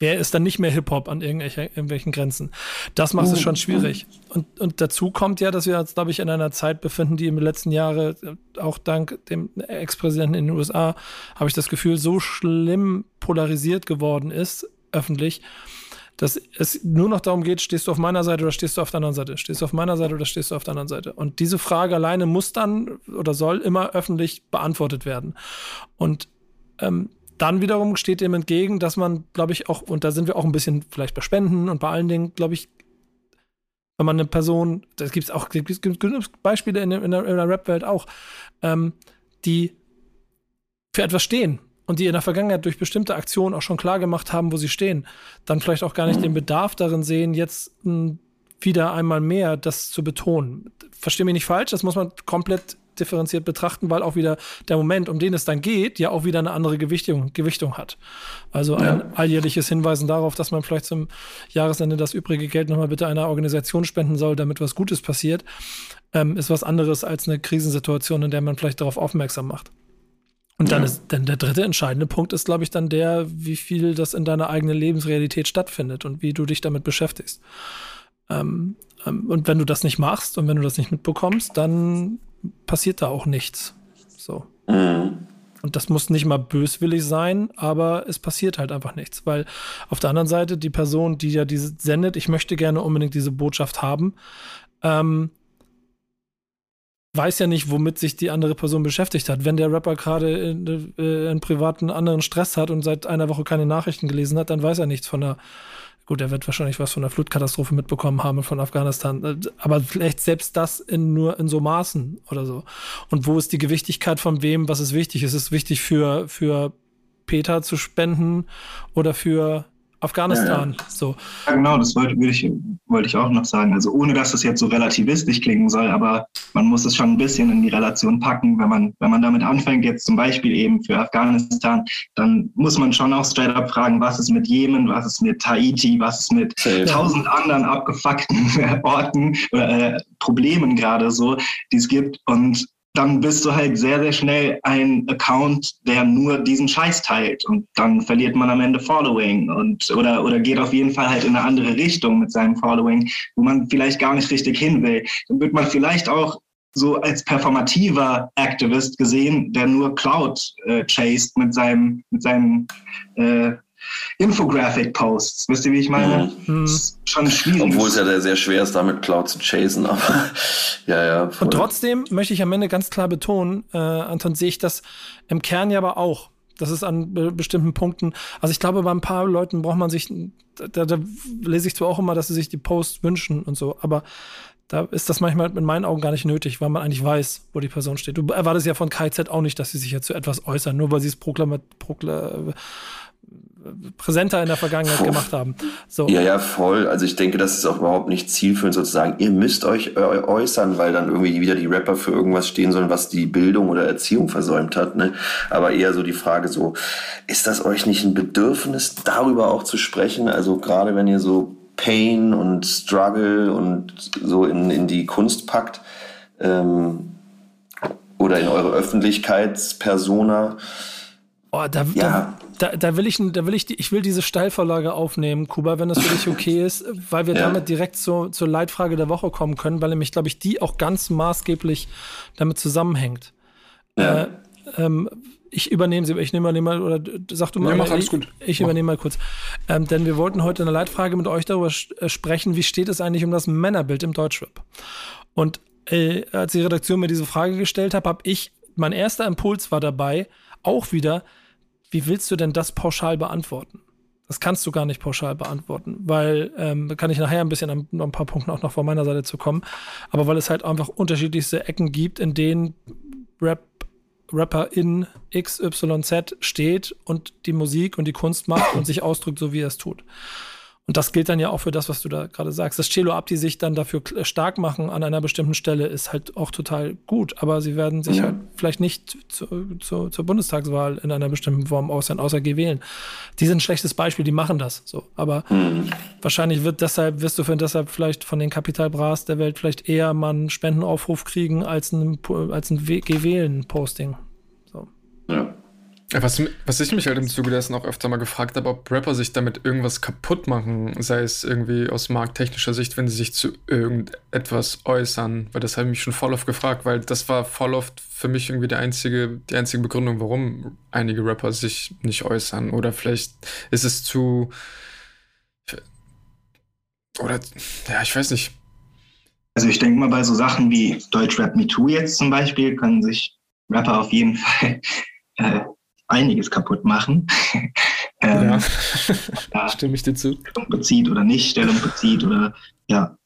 wer ist dann nicht mehr Hip-Hop an irgendwelchen Grenzen? Das macht es schon schwierig. Und, und dazu kommt ja, dass wir uns, glaube ich, in einer Zeit befinden, die im letzten Jahre, auch dank dem Ex-Präsidenten in den USA, habe ich das Gefühl, so schlimm polarisiert geworden ist, öffentlich, dass es nur noch darum geht, stehst du auf meiner Seite oder stehst du auf der anderen Seite? Stehst du auf meiner Seite oder stehst du auf der anderen Seite? Und diese Frage alleine muss dann oder soll immer öffentlich beantwortet werden. Und ähm, dann wiederum steht dem entgegen, dass man, glaube ich, auch, und da sind wir auch ein bisschen vielleicht bei Spenden und bei allen Dingen, glaube ich, wenn man eine Person, das gibt es auch gibt's genug Beispiele in, in der, der Rap-Welt auch, ähm, die für etwas stehen und die in der Vergangenheit durch bestimmte Aktionen auch schon klar gemacht haben, wo sie stehen, dann vielleicht auch gar nicht den Bedarf darin sehen, jetzt hm, wieder einmal mehr das zu betonen. Verstehe mich nicht falsch, das muss man komplett differenziert betrachten, weil auch wieder der Moment, um den es dann geht, ja auch wieder eine andere Gewichtung, Gewichtung hat. Also ein ja. alljährliches Hinweisen darauf, dass man vielleicht zum Jahresende das übrige Geld nochmal bitte einer Organisation spenden soll, damit was Gutes passiert, ähm, ist was anderes als eine Krisensituation, in der man vielleicht darauf aufmerksam macht. Und dann ja. ist dann der dritte entscheidende Punkt ist, glaube ich, dann der, wie viel das in deiner eigenen Lebensrealität stattfindet und wie du dich damit beschäftigst. Ähm, ähm, und wenn du das nicht machst und wenn du das nicht mitbekommst, dann passiert da auch nichts. So. Mhm. Und das muss nicht mal böswillig sein, aber es passiert halt einfach nichts. Weil auf der anderen Seite die Person, die ja diese sendet, ich möchte gerne unbedingt diese Botschaft haben, ähm, weiß ja nicht, womit sich die andere Person beschäftigt hat. Wenn der Rapper gerade äh, einen privaten anderen Stress hat und seit einer Woche keine Nachrichten gelesen hat, dann weiß er nichts von der Gut, er wird wahrscheinlich was von der Flutkatastrophe mitbekommen haben von Afghanistan. Aber vielleicht selbst das in nur in so Maßen oder so. Und wo ist die Gewichtigkeit von wem? Was ist wichtig? Ist es wichtig für, für Peter zu spenden oder für Afghanistan. Ja, ja. So. Ja, genau, das wollte, ich, wollte ich auch noch sagen. Also ohne dass es jetzt so relativistisch klingen soll, aber man muss es schon ein bisschen in die Relation packen. Wenn man, wenn man damit anfängt, jetzt zum Beispiel eben für Afghanistan, dann muss man schon auch straight up fragen, was ist mit Jemen, was ist mit Tahiti, was ist mit tausend anderen abgefuckten Orten oder äh, Problemen gerade so, die es gibt. Und dann bist du halt sehr, sehr schnell ein Account, der nur diesen Scheiß teilt. Und dann verliert man am Ende Following und oder, oder geht auf jeden Fall halt in eine andere Richtung mit seinem Following, wo man vielleicht gar nicht richtig hin will. Dann wird man vielleicht auch so als performativer Activist gesehen, der nur Cloud äh, chased mit seinem, mit seinem äh, Infographic-Posts. Wisst ihr, wie ich meine? Mhm. schon schwierig. Obwohl es ja sehr schwer ist, damit Cloud zu chasen, aber ja, ja. Voll. Und trotzdem möchte ich am Ende ganz klar betonen, äh, Anton, sehe ich das im Kern ja aber auch. Das ist an be bestimmten Punkten. Also ich glaube, bei ein paar Leuten braucht man sich, da, da lese ich zwar auch immer, dass sie sich die Posts wünschen und so, aber da ist das manchmal in meinen Augen gar nicht nötig, weil man eigentlich weiß, wo die Person steht. Du erwartest ja von KZ auch nicht, dass sie sich jetzt zu etwas äußern, nur weil sie es proklamiert, prokla präsenter in der Vergangenheit Puh. gemacht haben. So. Ja, ja, voll. Also ich denke, das ist auch überhaupt nicht zielführend sozusagen. Ihr müsst euch äußern, weil dann irgendwie wieder die Rapper für irgendwas stehen sollen, was die Bildung oder Erziehung versäumt hat. Ne? Aber eher so die Frage so, ist das euch nicht ein Bedürfnis, darüber auch zu sprechen? Also gerade wenn ihr so Pain und Struggle und so in, in die Kunst packt ähm, oder in eure Öffentlichkeitspersona. Oh, da, ja. da, da, will ich, da will ich, die, ich will diese Steilvorlage aufnehmen, Kuba, wenn das für dich okay ist, weil wir ja. damit direkt zu, zur Leitfrage der Woche kommen können, weil nämlich, glaube ich, die auch ganz maßgeblich damit zusammenhängt. Ja. Äh, ähm, ich übernehme sie, ich nehme mal, oder sag du mal, gut. ich, ich übernehme mal kurz. Ähm, denn wir wollten heute eine Leitfrage mit euch darüber äh, sprechen, wie steht es eigentlich um das Männerbild im Deutschrap? Und äh, als die Redaktion mir diese Frage gestellt hat, habe ich, mein erster Impuls war dabei, auch wieder, wie willst du denn das pauschal beantworten? Das kannst du gar nicht pauschal beantworten, weil ähm, da kann ich nachher ein bisschen an, an ein paar Punkten auch noch von meiner Seite zu kommen, aber weil es halt einfach unterschiedlichste Ecken gibt, in denen Rap Rapper in XYZ steht und die Musik und die Kunst macht und sich ausdrückt, so wie er es tut. Und das gilt dann ja auch für das, was du da gerade sagst. Dass Celo Abdi sich dann dafür stark machen an einer bestimmten Stelle, ist halt auch total gut. Aber sie werden sich ja. halt vielleicht nicht zu, zu, zur Bundestagswahl in einer bestimmten Form außer, außer G wählen. Die sind ein schlechtes Beispiel, die machen das so. Aber mhm. wahrscheinlich wird deshalb, wirst du für deshalb vielleicht von den Kapitalbras der Welt vielleicht eher mal einen Spendenaufruf kriegen als ein, als ein G-Wählen-Posting. So. Ja. Was, was ich mich halt im Zuge dessen auch öfter mal gefragt habe, ob Rapper sich damit irgendwas kaputt machen, sei es irgendwie aus markttechnischer Sicht, wenn sie sich zu irgendetwas äußern, weil das habe ich mich schon voll oft gefragt, weil das war voll oft für mich irgendwie die einzige, die einzige Begründung, warum einige Rapper sich nicht äußern. Oder vielleicht ist es zu. Oder, ja, ich weiß nicht. Also ich denke mal, bei so Sachen wie Deutschrap Me Too jetzt zum Beispiel, können sich Rapper auf jeden Fall äh, einiges kaputt machen. ähm, ja, stimme ich dir zu. Stellung bezieht oder nicht Stellung bezieht oder ja.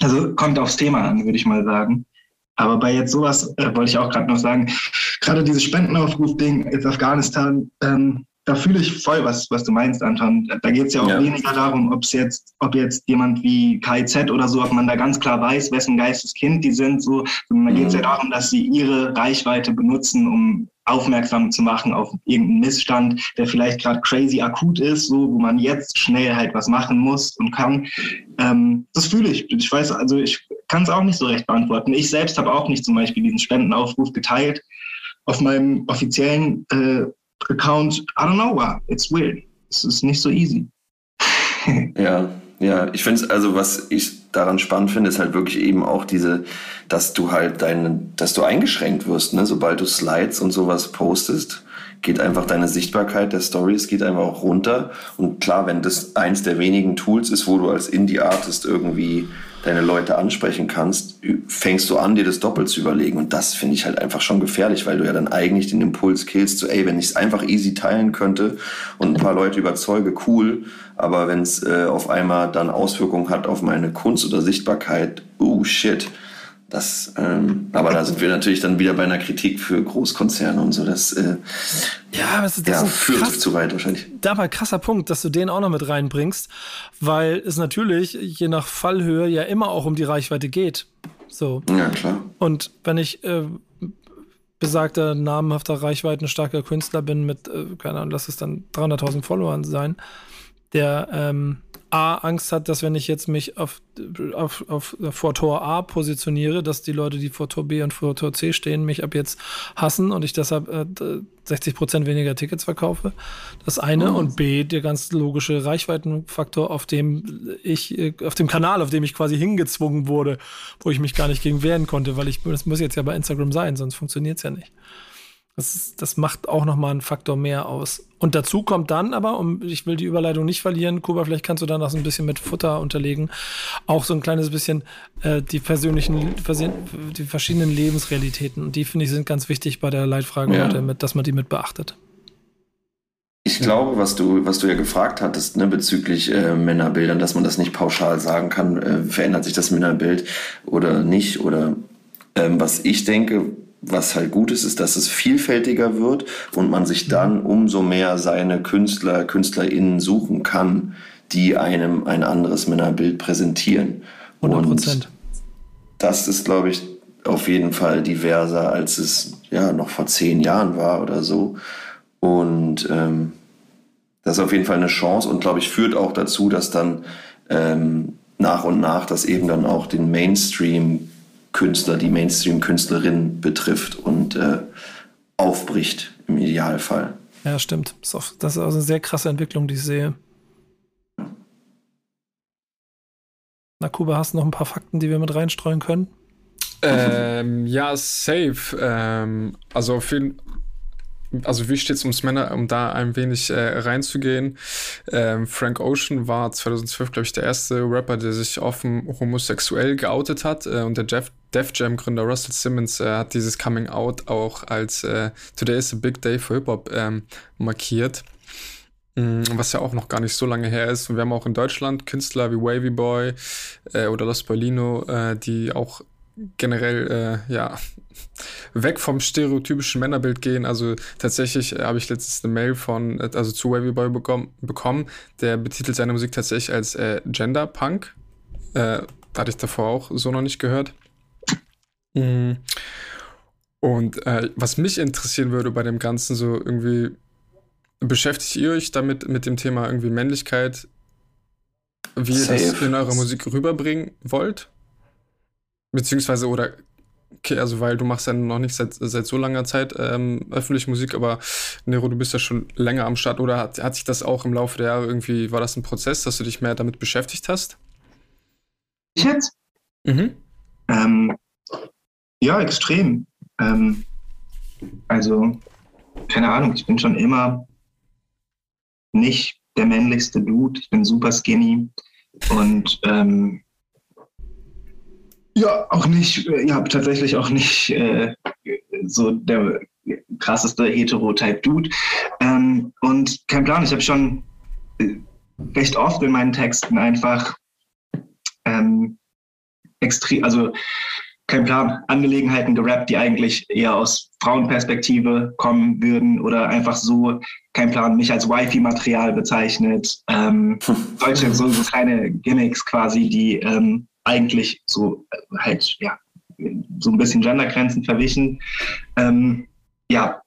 Also kommt aufs Thema an, würde ich mal sagen. Aber bei jetzt sowas äh, wollte ich auch gerade noch sagen, gerade dieses Spendenaufruf-Ding jetzt Afghanistan, ähm, da fühle ich voll, was, was du meinst, Anton. Da geht es ja auch ja. weniger darum, ob es jetzt, ob jetzt jemand wie KZ oder so, ob man da ganz klar weiß, wessen Geisteskind die sind, so, sondern da geht es ja mhm. darum, dass sie ihre Reichweite benutzen, um aufmerksam zu machen auf irgendeinen Missstand, der vielleicht gerade crazy akut ist, so wo man jetzt schnell halt was machen muss und kann. Ähm, das fühle ich. Ich weiß, also ich kann es auch nicht so recht beantworten. Ich selbst habe auch nicht zum Beispiel diesen Spendenaufruf geteilt auf meinem offiziellen äh, Account. I don't know why. It's weird. Es ist nicht so easy. ja, Ja, ich finde es, also was ich daran spannend finde, ist halt wirklich eben auch diese, dass du halt deine, dass du eingeschränkt wirst, ne? Sobald du Slides und sowas postest, geht einfach deine Sichtbarkeit der Stories geht einfach auch runter. Und klar, wenn das eins der wenigen Tools ist, wo du als Indie-Artist irgendwie deine Leute ansprechen kannst, fängst du an, dir das doppelt zu überlegen. Und das finde ich halt einfach schon gefährlich, weil du ja dann eigentlich den Impuls killst, so ey, wenn ich es einfach easy teilen könnte und ein paar Leute überzeuge, cool. Aber wenn es äh, auf einmal dann Auswirkungen hat auf meine Kunst oder Sichtbarkeit, oh shit das, ähm, aber da sind wir natürlich dann wieder bei einer Kritik für Großkonzerne und so. Das, äh, ja, das, das ja, führt krass, zu weit wahrscheinlich. Dabei krasser Punkt, dass du den auch noch mit reinbringst, weil es natürlich je nach Fallhöhe ja immer auch um die Reichweite geht. So. Ja, klar. Und wenn ich äh, besagter, namenhafter, reichweitenstarker Künstler bin mit, äh, keine Ahnung, lass es dann 300.000 Followern sein, der ähm, A, Angst hat, dass wenn ich jetzt mich auf, auf, auf, vor Tor A positioniere, dass die Leute, die vor Tor B und vor Tor C stehen, mich ab jetzt hassen und ich deshalb äh, 60 Prozent weniger Tickets verkaufe. Das eine. Oh. Und B, der ganz logische Reichweitenfaktor, auf dem ich, äh, auf dem Kanal, auf dem ich quasi hingezwungen wurde, wo ich mich gar nicht gegen wehren konnte, weil ich, das muss jetzt ja bei Instagram sein, sonst funktioniert es ja nicht. Das, das macht auch nochmal einen Faktor mehr aus. Und dazu kommt dann aber, um, ich will die Überleitung nicht verlieren, Kuba, vielleicht kannst du da noch so ein bisschen mit Futter unterlegen, auch so ein kleines bisschen äh, die persönlichen, die verschiedenen Lebensrealitäten. Und die finde ich sind ganz wichtig bei der Leitfrage ja. heute, mit, dass man die mit beachtet. Ich glaube, was du, was du ja gefragt hattest, ne, bezüglich äh, Männerbildern, dass man das nicht pauschal sagen kann, äh, verändert sich das Männerbild oder nicht, oder ähm, was ich denke, was halt gut ist, ist, dass es vielfältiger wird und man sich dann umso mehr seine Künstler, KünstlerInnen suchen kann, die einem ein anderes Männerbild präsentieren. 100 Prozent. Das ist, glaube ich, auf jeden Fall diverser, als es ja noch vor zehn Jahren war oder so. Und ähm, das ist auf jeden Fall eine Chance und, glaube ich, führt auch dazu, dass dann ähm, nach und nach das eben dann auch den Mainstream Künstler, die Mainstream-Künstlerin betrifft und äh, aufbricht im Idealfall. Ja, stimmt. Das ist, auch, das ist auch eine sehr krasse Entwicklung, die ich sehe. Na, Kuba, hast du noch ein paar Fakten, die wir mit reinstreuen können? Ähm, ja, safe. Ähm, also auf jeden also wie steht es ums Männer, um da ein wenig äh, reinzugehen. Ähm, Frank Ocean war 2012, glaube ich, der erste Rapper, der sich offen homosexuell geoutet hat. Äh, und der Jeff, Def Jam Gründer Russell Simmons äh, hat dieses Coming Out auch als äh, Today is a Big Day for Hip Hop ähm, markiert. Mm, was ja auch noch gar nicht so lange her ist. Und wir haben auch in Deutschland Künstler wie Wavy Boy äh, oder Los Paulino, äh, die auch generell äh, ja weg vom stereotypischen Männerbild gehen. Also tatsächlich äh, habe ich letztens eine Mail von äh, also zu Wavy Boy bekommen, bekommen der betitelt seine Musik tatsächlich als äh, Gender Punk. Äh, hatte ich davor auch so noch nicht gehört. Mhm. Und äh, was mich interessieren würde bei dem Ganzen so irgendwie beschäftigt ihr euch damit mit dem Thema irgendwie Männlichkeit, wie ihr Safe. das in eurer Musik rüberbringen wollt? Beziehungsweise, oder, okay, also weil du machst ja noch nicht seit, seit so langer Zeit ähm, öffentliche Musik, aber Nero, du bist ja schon länger am Start, oder hat, hat sich das auch im Laufe der Jahre irgendwie, war das ein Prozess, dass du dich mehr damit beschäftigt hast? Ich jetzt? Mhm. Ähm, ja, extrem. Ähm, also, keine Ahnung, ich bin schon immer nicht der männlichste Dude. Ich bin super skinny und ähm, ja, auch nicht, äh, ja, tatsächlich auch nicht äh, so der krasseste Heterotype-Dude. Ähm, und kein Plan, ich habe schon äh, recht oft in meinen Texten einfach ähm, extrem, also kein Plan, Angelegenheiten gerappt, die eigentlich eher aus Frauenperspektive kommen würden oder einfach so, kein Plan, mich als Wifi-Material bezeichnet. Ähm, solche so, so kleine Gimmicks quasi, die ähm, eigentlich so äh, halt, ja, so ein bisschen Gendergrenzen verwichen. Ähm, ja,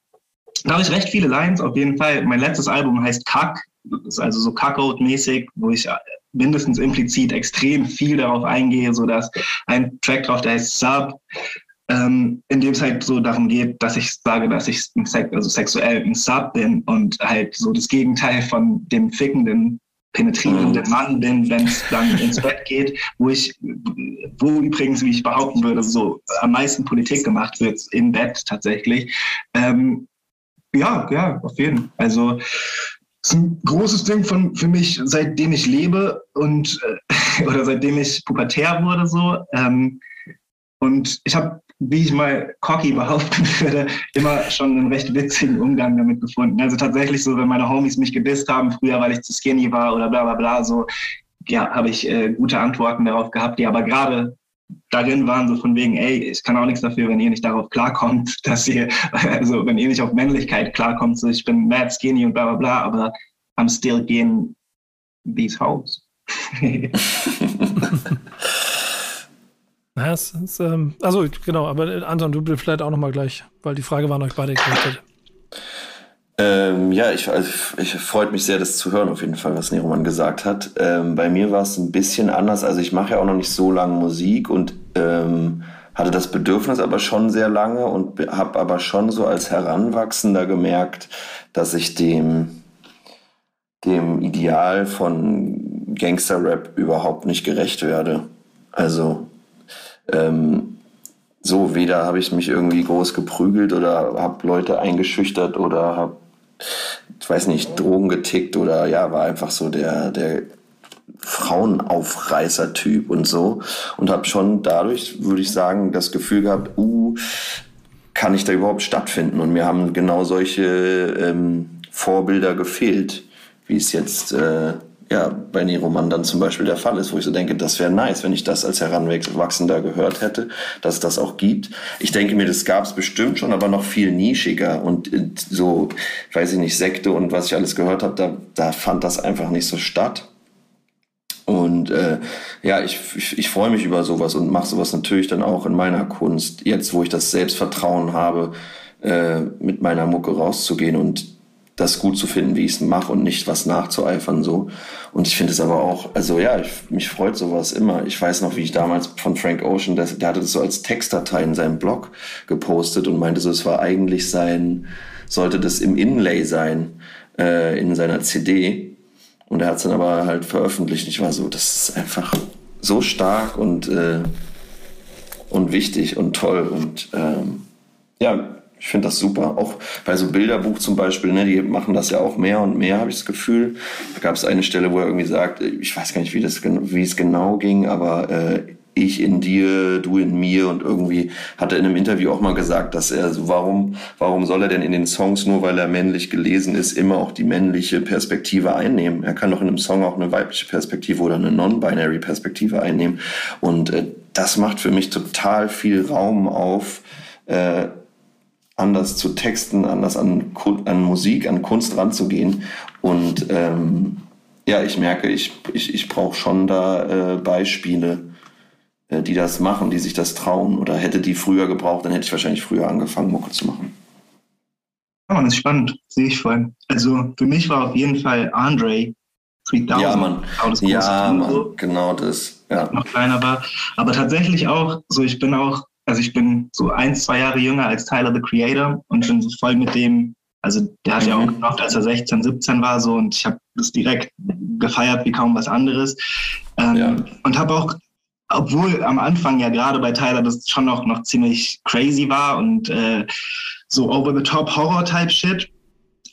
da habe ich recht viele Lines auf jeden Fall. Mein letztes Album heißt Kack, ist also so Kackout-mäßig, wo ich äh, mindestens implizit extrem viel darauf eingehe, so dass ein Track drauf, der heißt Sub, ähm, in dem es halt so darum geht, dass ich sage, dass ich also sexuell ein Sub bin und halt so das Gegenteil von dem fickenden penetrierende. Mann bin, wenn es dann ins Bett geht, wo ich, wo übrigens, wie ich behaupten würde, so am meisten Politik gemacht wird im Bett tatsächlich. Ähm, ja, ja, auf jeden Fall. Also ist ein großes Ding von für mich, seitdem ich lebe und äh, oder seitdem ich pubertär wurde so. Ähm, und ich habe, wie ich mal cocky behaupten würde, immer schon einen recht witzigen Umgang damit gefunden. Also tatsächlich so, wenn meine Homies mich gedisst haben, früher, weil ich zu skinny war oder bla bla bla, so, ja, habe ich äh, gute Antworten darauf gehabt, die aber gerade darin waren, so von wegen, ey, ich kann auch nichts dafür, wenn ihr nicht darauf klarkommt, dass ihr, also wenn ihr nicht auf Männlichkeit klarkommt, so ich bin mad skinny und bla bla bla, aber I'm still getting these hoes. Ja, es ist, ähm, also genau, aber Anton, du vielleicht auch nochmal gleich, weil die Frage war an euch beide gerichtet. Ähm, ja, ich, also, ich freut mich sehr, das zu hören, auf jeden Fall, was Neroman gesagt hat. Ähm, bei mir war es ein bisschen anders. Also ich mache ja auch noch nicht so lange Musik und ähm, hatte das Bedürfnis aber schon sehr lange und habe aber schon so als Heranwachsender gemerkt, dass ich dem, dem Ideal von Gangster-Rap überhaupt nicht gerecht werde. Also ähm, so, weder habe ich mich irgendwie groß geprügelt oder habe Leute eingeschüchtert oder habe, ich weiß nicht, Drogen getickt oder ja, war einfach so der, der Frauenaufreißer-Typ und so. Und habe schon dadurch, würde ich sagen, das Gefühl gehabt, uh, kann ich da überhaupt stattfinden? Und mir haben genau solche ähm, Vorbilder gefehlt, wie es jetzt äh, ja, bei Neroman dann zum Beispiel der Fall ist, wo ich so denke, das wäre nice, wenn ich das als Heranwachsender gehört hätte, dass es das auch gibt. Ich denke mir, das gab es bestimmt schon, aber noch viel nischiger und äh, so, weiß ich nicht, Sekte und was ich alles gehört habe, da, da fand das einfach nicht so statt. Und äh, ja, ich, ich, ich freue mich über sowas und mache sowas natürlich dann auch in meiner Kunst, jetzt wo ich das Selbstvertrauen habe, äh, mit meiner Mucke rauszugehen und das gut zu finden, wie ich es mache und nicht was nachzueifern so. Und ich finde es aber auch, also ja, ich, mich freut sowas immer. Ich weiß noch, wie ich damals von Frank Ocean, der, der hatte das so als Textdatei in seinem Blog gepostet und meinte so, es war eigentlich sein, sollte das im Inlay sein äh, in seiner CD. Und er hat es dann aber halt veröffentlicht. Ich war so, das ist einfach so stark und äh, und wichtig und toll und ähm, ja, ich finde das super. Auch bei so Bilderbuch zum Beispiel, ne, die machen das ja auch mehr und mehr, habe ich das Gefühl. Da gab es eine Stelle, wo er irgendwie sagt, ich weiß gar nicht, wie, das, wie es genau ging, aber äh, ich in dir, du in mir und irgendwie hat er in einem Interview auch mal gesagt, dass er so, warum, warum soll er denn in den Songs, nur weil er männlich gelesen ist, immer auch die männliche Perspektive einnehmen? Er kann doch in einem Song auch eine weibliche Perspektive oder eine non-binary Perspektive einnehmen. Und äh, das macht für mich total viel Raum auf, äh, anders zu texten, anders an, an Musik, an Kunst ranzugehen. Und ähm, ja, ich merke, ich, ich, ich brauche schon da äh, Beispiele, äh, die das machen, die sich das trauen. Oder hätte die früher gebraucht, dann hätte ich wahrscheinlich früher angefangen, Mucke zu machen. Ja, das ist spannend, sehe ich voll. Also für mich war auf jeden Fall Andre 3000. Ja, Mann. Ja, Mann. So, genau das. Ja. Noch kleiner war. Aber tatsächlich auch, so ich bin auch also ich bin so ein, zwei Jahre jünger als Tyler the Creator und bin so voll mit dem, also der hat mhm. ja auch gemacht, als er 16, 17 war so und ich habe das direkt gefeiert wie kaum was anderes. Ähm, ja. Und habe auch, obwohl am Anfang ja gerade bei Tyler das schon noch, noch ziemlich crazy war und äh, so over-the-top Horror-Type-Shit,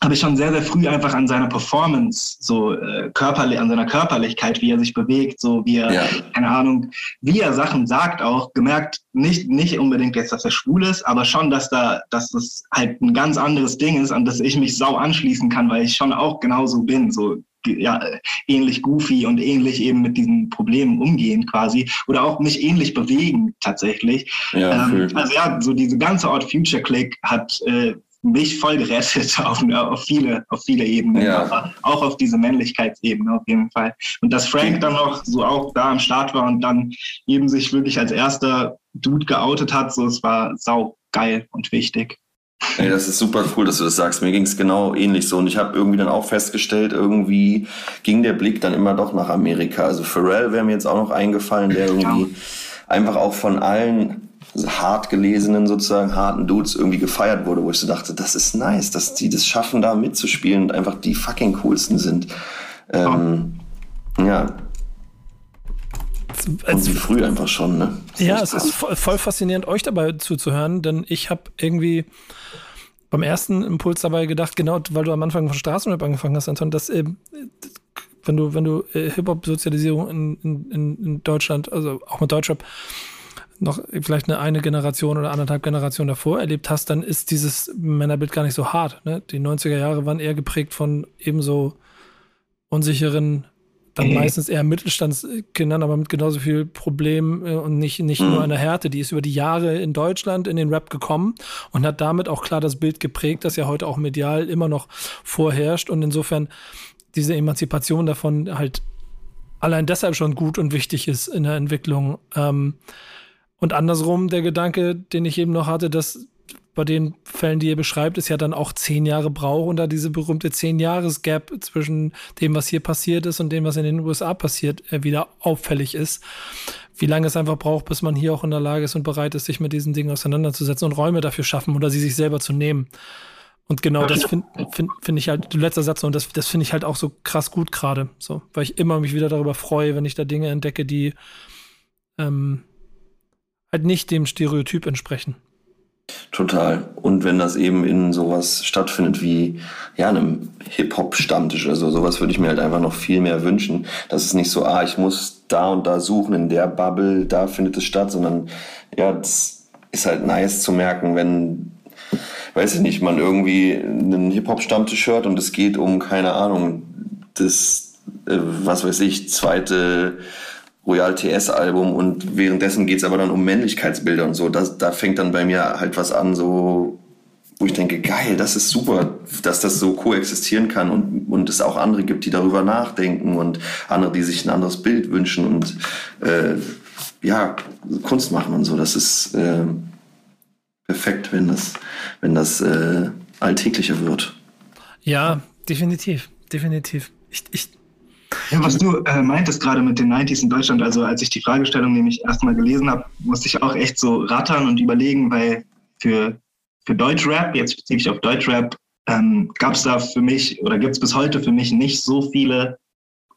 habe ich schon sehr, sehr früh einfach an seiner Performance, so äh, körperlich, an seiner Körperlichkeit, wie er sich bewegt, so wie er, ja. keine Ahnung, wie er Sachen sagt, auch gemerkt, nicht, nicht unbedingt jetzt, dass er schwul ist, aber schon, dass da, dass das halt ein ganz anderes Ding ist, an das ich mich sau anschließen kann, weil ich schon auch genauso bin, so ja, ähnlich goofy und ähnlich eben mit diesen Problemen umgehen quasi oder auch mich ähnlich bewegen tatsächlich. Ja, ähm, also ja, so diese ganze Art Future Click hat äh, mich voll gerettet auf, auf, viele, auf viele Ebenen, ja. aber auch auf diese Männlichkeitsebene auf jeden Fall. Und dass Frank dann noch so auch da am Start war und dann eben sich wirklich als erster Dude geoutet hat, so es war sau geil und wichtig. Ey, das ist super cool, dass du das sagst. Mir ging es genau ähnlich so. Und ich habe irgendwie dann auch festgestellt, irgendwie ging der Blick dann immer doch nach Amerika. Also Pharrell wäre mir jetzt auch noch eingefallen, der irgendwie ja. einfach auch von allen hart gelesenen, sozusagen harten Dudes irgendwie gefeiert wurde, wo ich so dachte, das ist nice, dass die das schaffen, da mitzuspielen und einfach die fucking coolsten sind. Ähm, Ja. Und wie früh einfach schon, ne? Ja, es ist voll faszinierend, euch dabei zuzuhören, denn ich habe irgendwie beim ersten Impuls dabei gedacht, genau, weil du am Anfang von Straßenrap angefangen hast, Anton, dass äh, wenn du, wenn du äh, Hip-Hop-Sozialisierung in, in, in Deutschland, also auch mit Deutschrap, noch vielleicht eine, eine Generation oder anderthalb Generationen davor erlebt hast, dann ist dieses Männerbild gar nicht so hart. Ne? Die 90er Jahre waren eher geprägt von ebenso unsicheren, dann mhm. meistens eher Mittelstandskindern, aber mit genauso viel Problemen äh, und nicht, nicht mhm. nur einer Härte. Die ist über die Jahre in Deutschland in den Rap gekommen und hat damit auch klar das Bild geprägt, das ja heute auch medial immer noch vorherrscht. Und insofern diese Emanzipation davon halt allein deshalb schon gut und wichtig ist in der Entwicklung. Ähm, und andersrum der Gedanke, den ich eben noch hatte, dass bei den Fällen, die ihr beschreibt, es ja dann auch zehn Jahre braucht und da diese berühmte zehn Jahres Gap zwischen dem, was hier passiert ist und dem, was in den USA passiert, äh, wieder auffällig ist. Wie lange es einfach braucht, bis man hier auch in der Lage ist und bereit ist, sich mit diesen Dingen auseinanderzusetzen und Räume dafür schaffen oder sie sich selber zu nehmen. Und genau das finde find, find ich halt, letzter Satz, und das, das finde ich halt auch so krass gut gerade, so, weil ich immer mich wieder darüber freue, wenn ich da Dinge entdecke, die ähm, halt nicht dem Stereotyp entsprechen. Total. Und wenn das eben in sowas stattfindet wie ja, einem Hip-Hop-Stammtisch, also sowas würde ich mir halt einfach noch viel mehr wünschen. Das ist nicht so, ah, ich muss da und da suchen, in der Bubble, da findet es statt, sondern ja, das ist halt nice zu merken, wenn, weiß ich nicht, man irgendwie einen Hip-Hop-Stammtisch hört und es geht um, keine Ahnung, das, äh, was weiß ich, zweite Royal TS-Album und währenddessen geht es aber dann um Männlichkeitsbilder und so. Das, da fängt dann bei mir halt was an, so wo ich denke, geil, das ist super, dass das so koexistieren kann und, und es auch andere gibt, die darüber nachdenken und andere, die sich ein anderes Bild wünschen und äh, ja, Kunst machen und so. Das ist äh, perfekt, wenn das, wenn das äh, alltäglicher wird. Ja, definitiv, definitiv. Ich, ich, ja, was du äh, meintest gerade mit den 90s in Deutschland, also als ich die Fragestellung nämlich erstmal gelesen habe, musste ich auch echt so rattern und überlegen, weil für, für Deutschrap, jetzt spezifisch auf Deutschrap, ähm, gab es da für mich oder gibt es bis heute für mich nicht so viele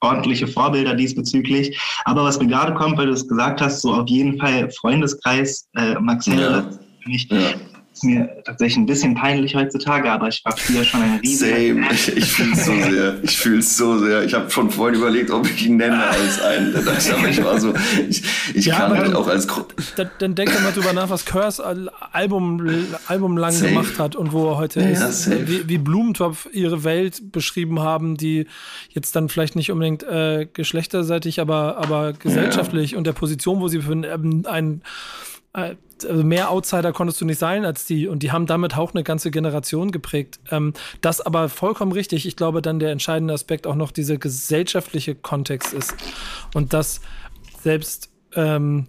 ordentliche Vorbilder diesbezüglich. Aber was mir gerade kommt, weil du es gesagt hast, so auf jeden Fall Freundeskreis, äh, Max Herre, ja. für mich ja ist mir tatsächlich ein bisschen peinlich heutzutage, aber ich war früher schon ein riesiger Same. Ich, ich fühle es so sehr. Ich fühle es so sehr. Ich habe schon vorhin überlegt, ob ich ihn nenne als einen. Aber ich war so, ich, ich ja, kann halt auch als... Dann, dann denk doch mal drüber nach, was Curse Album, Album lang safe. gemacht hat und wo er heute ja, ist. Safe. Wie, wie Blumentopf ihre Welt beschrieben haben, die jetzt dann vielleicht nicht unbedingt äh, geschlechterseitig, aber, aber gesellschaftlich ja. und der Position, wo sie für einen, einen äh, also mehr Outsider konntest du nicht sein als die und die haben damit auch eine ganze Generation geprägt. Ähm, das aber vollkommen richtig. Ich glaube, dann der entscheidende Aspekt auch noch dieser gesellschaftliche Kontext ist und dass selbst ähm,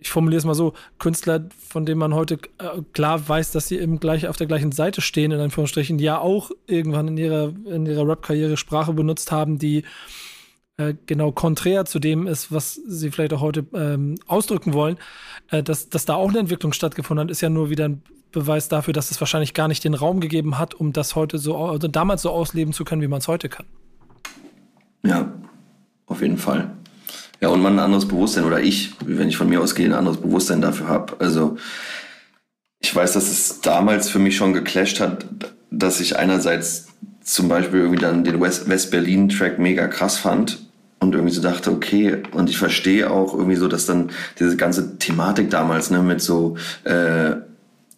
ich formuliere es mal so, Künstler, von denen man heute äh, klar weiß, dass sie eben gleich auf der gleichen Seite stehen, in Anführungsstrichen, ja auch irgendwann in ihrer, in ihrer Rap-Karriere Sprache benutzt haben, die äh, genau konträr zu dem ist, was sie vielleicht auch heute ähm, ausdrücken wollen, äh, dass, dass da auch eine Entwicklung stattgefunden hat, ist ja nur wieder ein Beweis dafür, dass es wahrscheinlich gar nicht den Raum gegeben hat, um das heute so, also damals so ausleben zu können, wie man es heute kann. Ja, auf jeden Fall. Ja, und man ein anderes Bewusstsein, oder ich, wenn ich von mir ausgehe, ein anderes Bewusstsein dafür habe. Also ich weiß, dass es damals für mich schon geclasht hat, dass ich einerseits zum Beispiel irgendwie dann den West-Berlin-Track mega krass fand und irgendwie so dachte, okay, und ich verstehe auch irgendwie so, dass dann diese ganze Thematik damals, ne, mit so äh,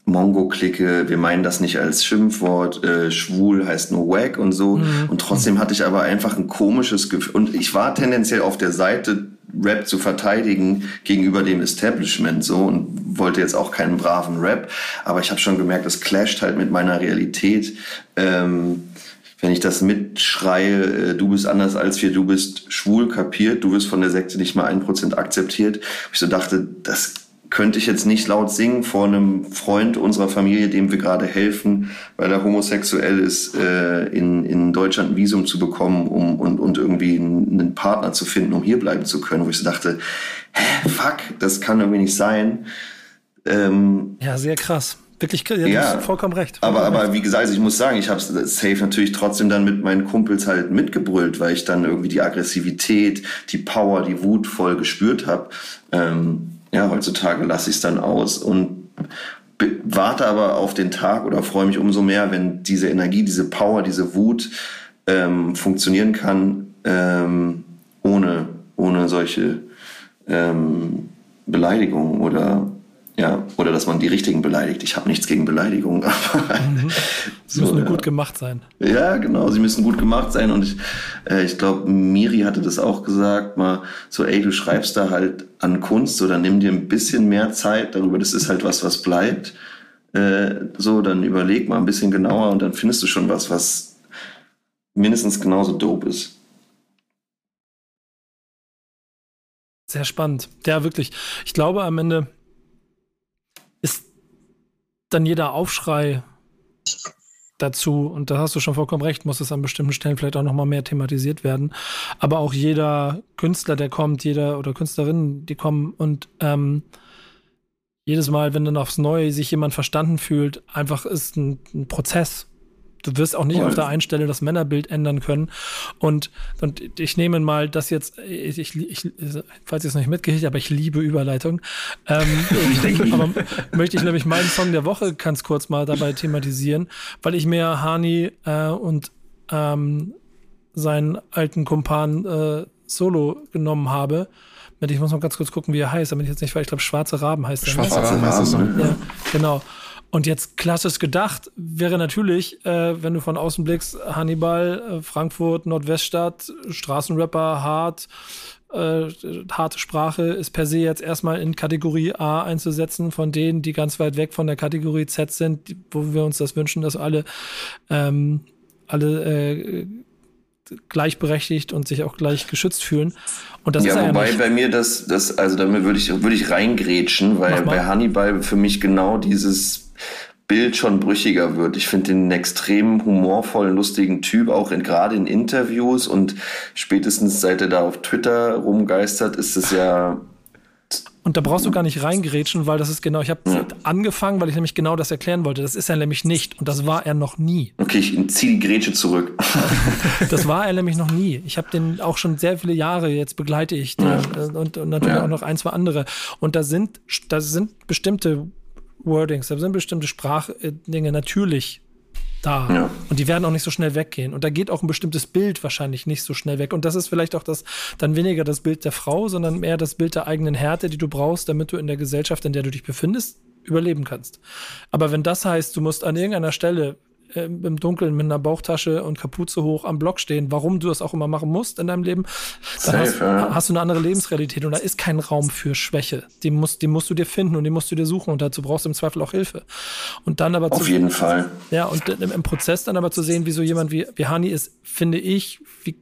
Mongo-Clique, wir meinen das nicht als Schimpfwort, äh, schwul heißt nur wack und so. Mhm. Und trotzdem hatte ich aber einfach ein komisches Gefühl. Und ich war tendenziell auf der Seite, Rap zu verteidigen gegenüber dem Establishment so und wollte jetzt auch keinen braven Rap. Aber ich habe schon gemerkt, das clasht halt mit meiner Realität. Ähm, wenn ich das mitschreie, äh, du bist anders als wir, du bist schwul kapiert, du wirst von der Sekte nicht mal ein Prozent akzeptiert. Ich so dachte, das könnte ich jetzt nicht laut singen vor einem Freund unserer Familie, dem wir gerade helfen, weil er homosexuell ist, äh, in, in Deutschland ein Visum zu bekommen um, und, und irgendwie einen Partner zu finden, um hier bleiben zu können, wo ich so dachte, hä, fuck, das kann irgendwie nicht sein. Ähm, ja, sehr krass. Wirklich, ja, ja vollkommen recht. Vollkommen aber, aber wie gesagt, also ich muss sagen, ich habe safe natürlich trotzdem dann mit meinen Kumpels halt mitgebrüllt, weil ich dann irgendwie die Aggressivität, die Power, die Wut voll gespürt habe. Ähm, ja, heutzutage lasse ich es dann aus und warte aber auf den Tag oder freue mich umso mehr, wenn diese Energie, diese Power, diese Wut ähm, funktionieren kann, ähm, ohne, ohne solche ähm, Beleidigungen oder ja, oder dass man die richtigen beleidigt. Ich habe nichts gegen Beleidigungen, aber mhm. sie müssen ja. gut gemacht sein. Ja, genau, sie müssen gut gemacht sein. Und ich, äh, ich glaube, Miri hatte das auch gesagt, mal so, ey, du schreibst da halt an Kunst oder nimm dir ein bisschen mehr Zeit darüber, das ist halt was, was bleibt. Äh, so, dann überleg mal ein bisschen genauer und dann findest du schon was, was mindestens genauso dope ist. Sehr spannend. Ja, wirklich. Ich glaube, am Ende dann jeder Aufschrei dazu, und da hast du schon vollkommen recht, muss es an bestimmten Stellen vielleicht auch nochmal mehr thematisiert werden. Aber auch jeder Künstler, der kommt, jeder oder Künstlerin, die kommen und ähm, jedes Mal, wenn dann aufs Neue sich jemand verstanden fühlt, einfach ist ein, ein Prozess. Du wirst auch nicht auf der einen Stelle das Männerbild ändern können. Und, und ich nehme mal das jetzt, ich, ich, falls ihr es noch nicht mitgekriegt aber ich liebe Überleitung. Ähm, aber möchte ich nämlich meinen Song der Woche ganz kurz mal dabei thematisieren, weil ich mir Hani äh, und ähm, seinen alten Kumpan äh, Solo genommen habe. Ich muss mal ganz kurz gucken, wie er heißt, damit ich jetzt nicht, weil ich glaube, Schwarze Raben heißt er. Ne? Schwarze Raben heißt es. Ja, genau. Und jetzt klassisch gedacht wäre natürlich, äh, wenn du von außen blickst, Hannibal, äh, Frankfurt, Nordweststadt, Straßenrapper, hart, äh, harte Sprache ist per se jetzt erstmal in Kategorie A einzusetzen, von denen, die ganz weit weg von der Kategorie Z sind, wo wir uns das wünschen, dass alle, ähm, alle äh, gleichberechtigt und sich auch gleich geschützt fühlen. Und das ja, ist ja wobei bei mir das, das, also damit würde ich, würde ich reingrätschen, weil bei Hannibal für mich genau dieses Bild schon brüchiger wird. Ich finde den extrem humorvollen, lustigen Typ, auch in, gerade in Interviews und spätestens seit er da auf Twitter rumgeistert, ist es ja und da brauchst du gar nicht reingerätschen, weil das ist genau, ich habe ja. angefangen, weil ich nämlich genau das erklären wollte. Das ist er nämlich nicht und das war er noch nie. Okay, ich ziehe die Grätsche zurück. das war er nämlich noch nie. Ich habe den auch schon sehr viele Jahre jetzt begleite ich den ja. Und, und, natürlich ja. auch noch ein, zwei andere. Und da sind, da sind bestimmte Wordings, da sind bestimmte Sprachdinge natürlich da. Ja. Und die werden auch nicht so schnell weggehen. Und da geht auch ein bestimmtes Bild wahrscheinlich nicht so schnell weg. Und das ist vielleicht auch das, dann weniger das Bild der Frau, sondern mehr das Bild der eigenen Härte, die du brauchst, damit du in der Gesellschaft, in der du dich befindest, überleben kannst. Aber wenn das heißt, du musst an irgendeiner Stelle äh, im Dunkeln mit einer Bauchtasche und Kapuze hoch am Block stehen, warum du das auch immer machen musst in deinem Leben, dann Safe, hast, ja. hast, du eine andere Lebensrealität und da ist kein Raum für Schwäche. Den musst, den musst du dir finden und den musst du dir suchen und dazu brauchst du im Zweifel auch Hilfe. Und dann aber Auf zu, jeden Fall. Ja, und im, im, Prozess dann aber zu sehen, wie so jemand wie, wie Hani ist, finde ich, wie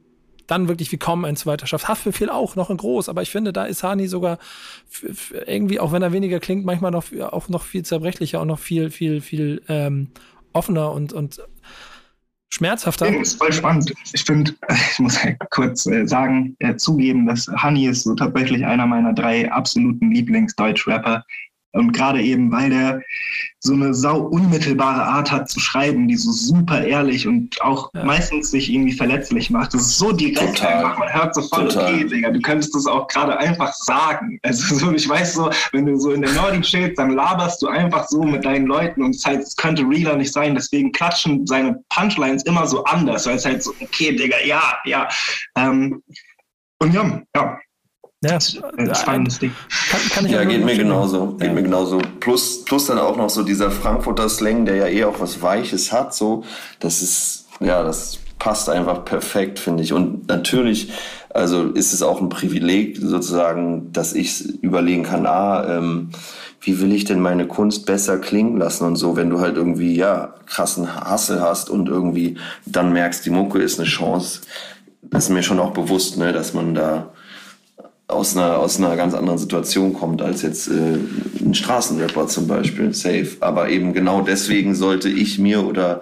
dann wirklich wie kaum ein zweiter schafft. Haftbefehl auch noch in groß, aber ich finde, da ist Hani sogar irgendwie, auch wenn er weniger klingt, manchmal noch, auch noch viel zerbrechlicher und noch viel, viel, viel ähm, offener und, und schmerzhafter. Das ist voll spannend. Ich finde, ich muss halt kurz äh, sagen, äh, zugeben, dass Honey ist so tatsächlich einer meiner drei absoluten Lieblings-Deutsch-Rapper. Und gerade eben, weil der so eine sau unmittelbare Art hat zu schreiben, die so super ehrlich und auch ja. meistens sich irgendwie verletzlich macht. Das ist so direkt Total. einfach. Man hört sofort, Total. okay, Digga, du könntest das auch gerade einfach sagen. Also so, ich weiß so, wenn du so in der Nordic chillst, dann laberst du einfach so mit deinen Leuten und es halt, es könnte realer nicht sein. Deswegen klatschen seine Punchlines immer so anders, weil es halt so, okay, Digga, ja, ja. Ähm, und ja, ja, ja, ein spannendes Ding. Kann, kann ich ja, geht mir genauso. Geht ja. mir genauso. Plus, plus dann auch noch so dieser Frankfurter Slang, der ja eh auch was Weiches hat, so. Das ist, ja, das passt einfach perfekt, finde ich. Und natürlich, also ist es auch ein Privileg sozusagen, dass ich überlegen kann, ah, ähm, wie will ich denn meine Kunst besser klingen lassen und so, wenn du halt irgendwie, ja, krassen Hassel hast und irgendwie dann merkst, die Mucke ist eine Chance. Das ist mir schon auch bewusst, ne, dass man da aus einer, aus einer ganz anderen Situation kommt als jetzt äh, ein Straßenrapper zum Beispiel, safe. Aber eben genau deswegen sollte ich mir oder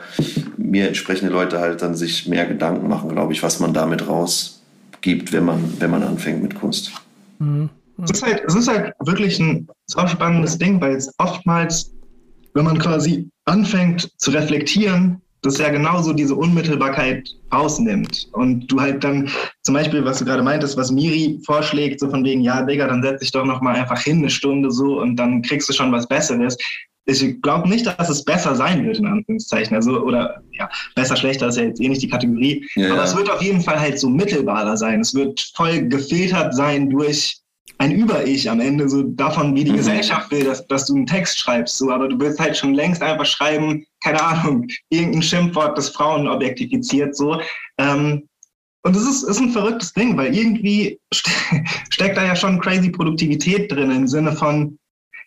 mir entsprechende Leute halt dann sich mehr Gedanken machen, glaube ich, was man damit rausgibt, wenn man, wenn man anfängt mit Kunst. Mhm. Es ist halt, es ist halt wirklich ein so spannendes Ding, weil es oftmals wenn man quasi anfängt zu reflektieren, das ja genauso diese Unmittelbarkeit rausnimmt. Und du halt dann, zum Beispiel, was du gerade meintest, was Miri vorschlägt, so von wegen, ja, Digga, dann setz dich doch nochmal einfach hin, eine Stunde so, und dann kriegst du schon was Besseres. Ich glaube nicht, dass es besser sein wird, in Anführungszeichen. Also, oder ja, besser, schlechter ist ja jetzt eh nicht die Kategorie. Ja, Aber ja. es wird auf jeden Fall halt so mittelbarer sein. Es wird voll gefiltert sein durch ein Über-Ich am Ende, so davon, wie die mhm. Gesellschaft will, dass, dass du einen Text schreibst, so, aber du willst halt schon längst einfach schreiben, keine Ahnung, irgendein Schimpfwort, das Frauen objektifiziert, so. Ähm, und es ist, ist ein verrücktes Ding, weil irgendwie ste steckt da ja schon crazy Produktivität drin im Sinne von,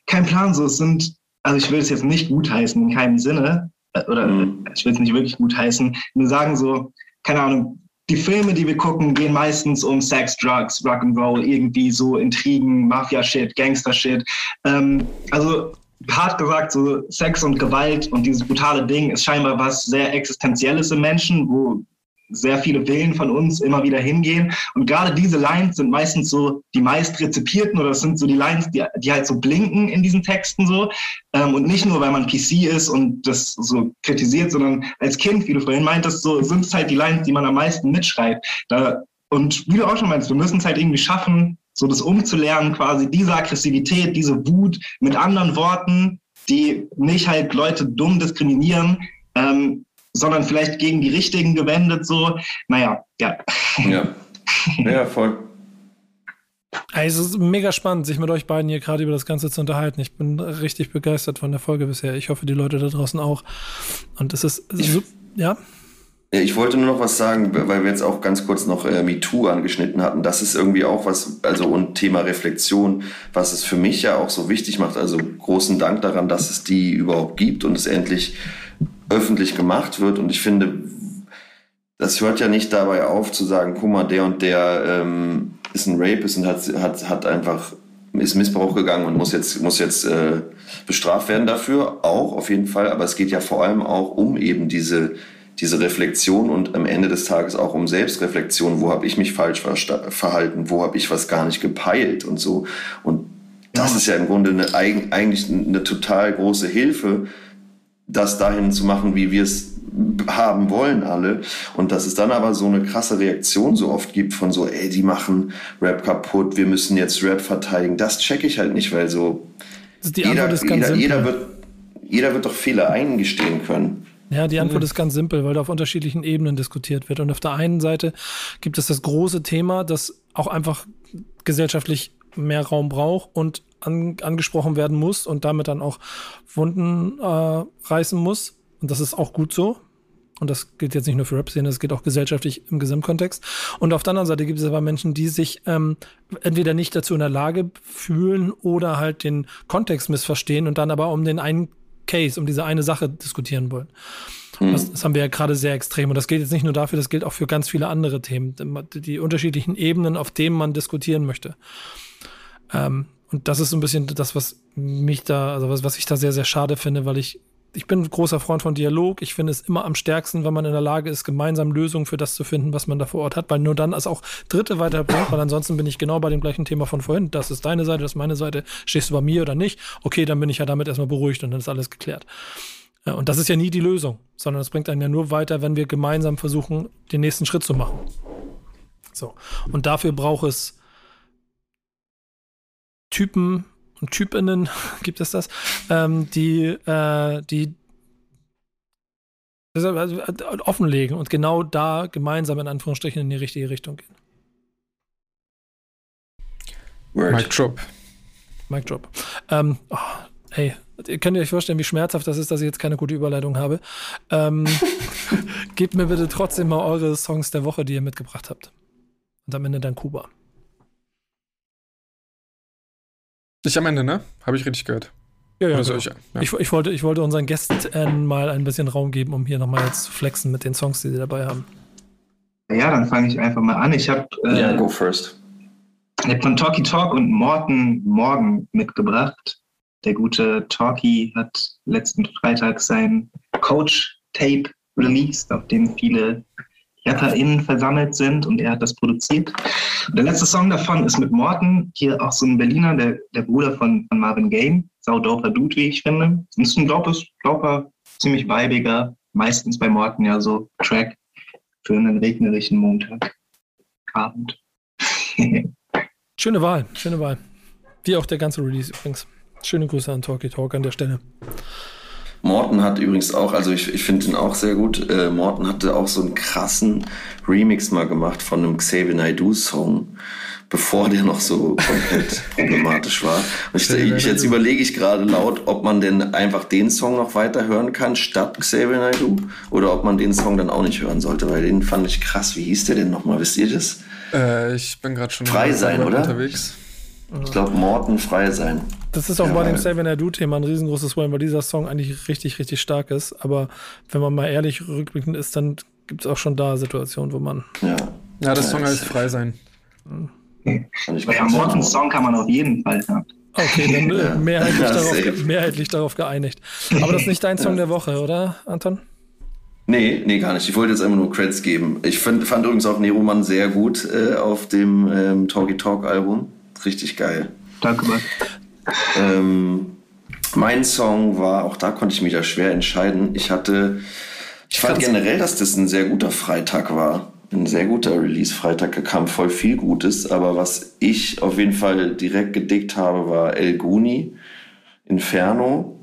kein Plan, so, es sind, also ich will es jetzt nicht gutheißen, in keinem Sinne, äh, oder mhm. ich will es nicht wirklich gutheißen, nur sagen so, keine Ahnung, die Filme, die wir gucken, gehen meistens um Sex, Drugs, Rock'n'Roll, irgendwie so Intrigen, Mafia-Shit, Gangster-Shit. Ähm, also hart gesagt, so Sex und Gewalt und dieses brutale Ding ist scheinbar was sehr Existenzielles im Menschen, wo sehr viele Willen von uns immer wieder hingehen. Und gerade diese Lines sind meistens so die meist rezipierten oder das sind so die Lines, die, die halt so blinken in diesen Texten so. Ähm, und nicht nur, weil man PC ist und das so kritisiert, sondern als Kind, wie du vorhin meintest, so sind es halt die Lines, die man am meisten mitschreibt. Da, und wie du auch schon meinst, wir müssen es halt irgendwie schaffen, so das umzulernen, quasi diese Aggressivität, diese Wut mit anderen Worten, die nicht halt Leute dumm diskriminieren, ähm, sondern vielleicht gegen die Richtigen gewendet, so. Naja, ja. Ja, ja voll. Also, es ist mega spannend, sich mit euch beiden hier gerade über das Ganze zu unterhalten. Ich bin richtig begeistert von der Folge bisher. Ich hoffe, die Leute da draußen auch. Und es ist, so, ja. Ich wollte nur noch was sagen, weil wir jetzt auch ganz kurz noch äh, MeToo angeschnitten hatten. Das ist irgendwie auch was, also und Thema Reflexion, was es für mich ja auch so wichtig macht. Also großen Dank daran, dass es die überhaupt gibt und es endlich öffentlich gemacht wird. Und ich finde, das hört ja nicht dabei auf zu sagen, guck mal, der und der ähm, ist ein Rapist und hat, hat, hat einfach ist Missbrauch gegangen und muss jetzt muss jetzt äh, bestraft werden dafür auch auf jeden Fall aber es geht ja vor allem auch um eben diese diese Reflexion und am Ende des Tages auch um Selbstreflexion wo habe ich mich falsch verhalten wo habe ich was gar nicht gepeilt und so und das ist ja im Grunde eine, eigentlich eine total große Hilfe das dahin zu machen, wie wir es haben wollen alle. Und dass es dann aber so eine krasse Reaktion so oft gibt von so, ey, die machen Rap kaputt, wir müssen jetzt Rap verteidigen. Das checke ich halt nicht, weil so jeder, jeder, jeder, wird, jeder wird doch Fehler eingestehen können. Ja, die Antwort mhm. ist ganz simpel, weil da auf unterschiedlichen Ebenen diskutiert wird. Und auf der einen Seite gibt es das große Thema, das auch einfach gesellschaftlich mehr Raum braucht und an, angesprochen werden muss und damit dann auch Wunden äh, reißen muss. Und das ist auch gut so. Und das gilt jetzt nicht nur für Rap-Szene, das geht auch gesellschaftlich im Gesamtkontext. Und auf der anderen Seite gibt es aber Menschen, die sich ähm, entweder nicht dazu in der Lage fühlen oder halt den Kontext missverstehen und dann aber um den einen Case, um diese eine Sache diskutieren wollen. Mhm. Das, das, haben wir ja gerade sehr extrem. Und das gilt jetzt nicht nur dafür, das gilt auch für ganz viele andere Themen, die, unterschiedlichen Ebenen, auf denen man diskutieren möchte. Ähm, und das ist so ein bisschen das, was mich da, also was, was ich da sehr, sehr schade finde, weil ich, ich bin großer Freund von Dialog. Ich finde es immer am stärksten, wenn man in der Lage ist, gemeinsam Lösungen für das zu finden, was man da vor Ort hat, weil nur dann es auch Dritte weiterbringt, weil ansonsten bin ich genau bei dem gleichen Thema von vorhin. Das ist deine Seite, das ist meine Seite. Stehst du bei mir oder nicht? Okay, dann bin ich ja damit erstmal beruhigt und dann ist alles geklärt. Und das ist ja nie die Lösung, sondern es bringt einen ja nur weiter, wenn wir gemeinsam versuchen, den nächsten Schritt zu machen. So. Und dafür braucht es Typen Typinnen, gibt es das, ähm, die, äh, die also, offenlegen und genau da gemeinsam in Anführungsstrichen in die richtige Richtung gehen. Word. Mic Drop. Mic Drop. Ähm, oh, hey, könnt ihr euch vorstellen, wie schmerzhaft das ist, dass ich jetzt keine gute Überleitung habe? Ähm, gebt mir bitte trotzdem mal eure Songs der Woche, die ihr mitgebracht habt. Und am Ende dann Kuba. Nicht am Ende, ne? Habe ich richtig gehört. Ja, ja, genau. ich, ja. Ich, ich, wollte, ich wollte unseren Gästen mal ein bisschen Raum geben, um hier nochmal jetzt zu flexen mit den Songs, die sie dabei haben. Ja, dann fange ich einfach mal an. Ich habe äh, ja, go first. Ich habe von Talkie Talk und Morten Morgen mitgebracht. Der gute Talkie hat letzten Freitag sein Coach-Tape released, auf dem viele RapperInnen versammelt sind und er hat das produziert. Der letzte Song davon ist mit Morten, hier auch so ein Berliner, der, der Bruder von, von Marvin Game, saudoper Dude, wie ich finde. Und ist ein glaubes, glauber, ziemlich weibiger, meistens bei Morten ja so Track für einen regnerischen Montagabend. schöne Wahl, schöne Wahl. Wie auch der ganze Release übrigens. Schöne Grüße an Talkie Talk an der Stelle. Morten hat übrigens auch, also ich, ich finde ihn auch sehr gut. Äh, Morten hatte auch so einen krassen Remix mal gemacht von einem Xavier Naidoo Song, bevor der noch so komplett problematisch war. Und ich, ich, jetzt überlege ich gerade laut, ob man denn einfach den Song noch weiter hören kann statt Xavier Naidoo oder ob man den Song dann auch nicht hören sollte, weil den fand ich krass. Wie hieß der denn nochmal? Wisst ihr das? Äh, ich bin gerade schon frei sein, oder? Unterwegs. Ich glaube, Morten frei sein. Das ist auch ja, bei dem Seven I Do-Thema ein riesengroßes Problem, weil dieser Song eigentlich richtig, richtig stark ist. Aber wenn man mal ehrlich rückblickend ist, dann gibt es auch schon da Situationen, wo man. Ja, ja das Song heißt frei sein. Okay. Bei ja, Mortens Song kann man auf jeden Fall hören. Okay, dann äh, mehrheitlich, darauf, mehrheitlich darauf geeinigt. Aber das ist nicht dein Song der Woche, oder, Anton? Nee, nee, gar nicht. Ich wollte jetzt einfach nur Creds geben. Ich find, fand übrigens auch Neroman sehr gut äh, auf dem ähm, Talkie Talk Album richtig geil. Danke, Mann. Ähm, mein Song war, auch da konnte ich mich ja schwer entscheiden. Ich hatte, ich fand generell, dass das ein sehr guter Freitag war. Ein sehr guter Release-Freitag. Da kam voll viel Gutes. Aber was ich auf jeden Fall direkt gedickt habe, war El Guni, Inferno.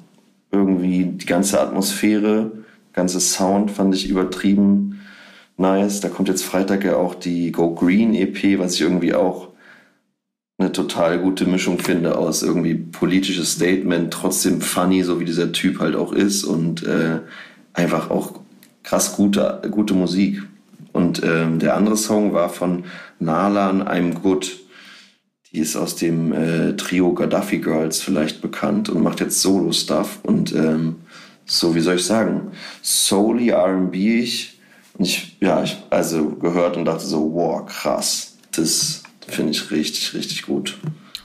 Irgendwie die ganze Atmosphäre, ganze Sound fand ich übertrieben nice. Da kommt jetzt Freitag ja auch die Go Green EP, was ich irgendwie auch eine total gute Mischung finde aus irgendwie politisches Statement, trotzdem funny, so wie dieser Typ halt auch ist und äh, einfach auch krass gute, gute Musik. Und ähm, der andere Song war von Nalan I'm Good. Die ist aus dem äh, Trio Gaddafi Girls vielleicht bekannt und macht jetzt Solo-Stuff. Und ähm, so, wie soll ich sagen, solely R&B ich. Und ich, ja, ich also gehört und dachte so, wow, krass. Das Finde ich richtig, richtig gut.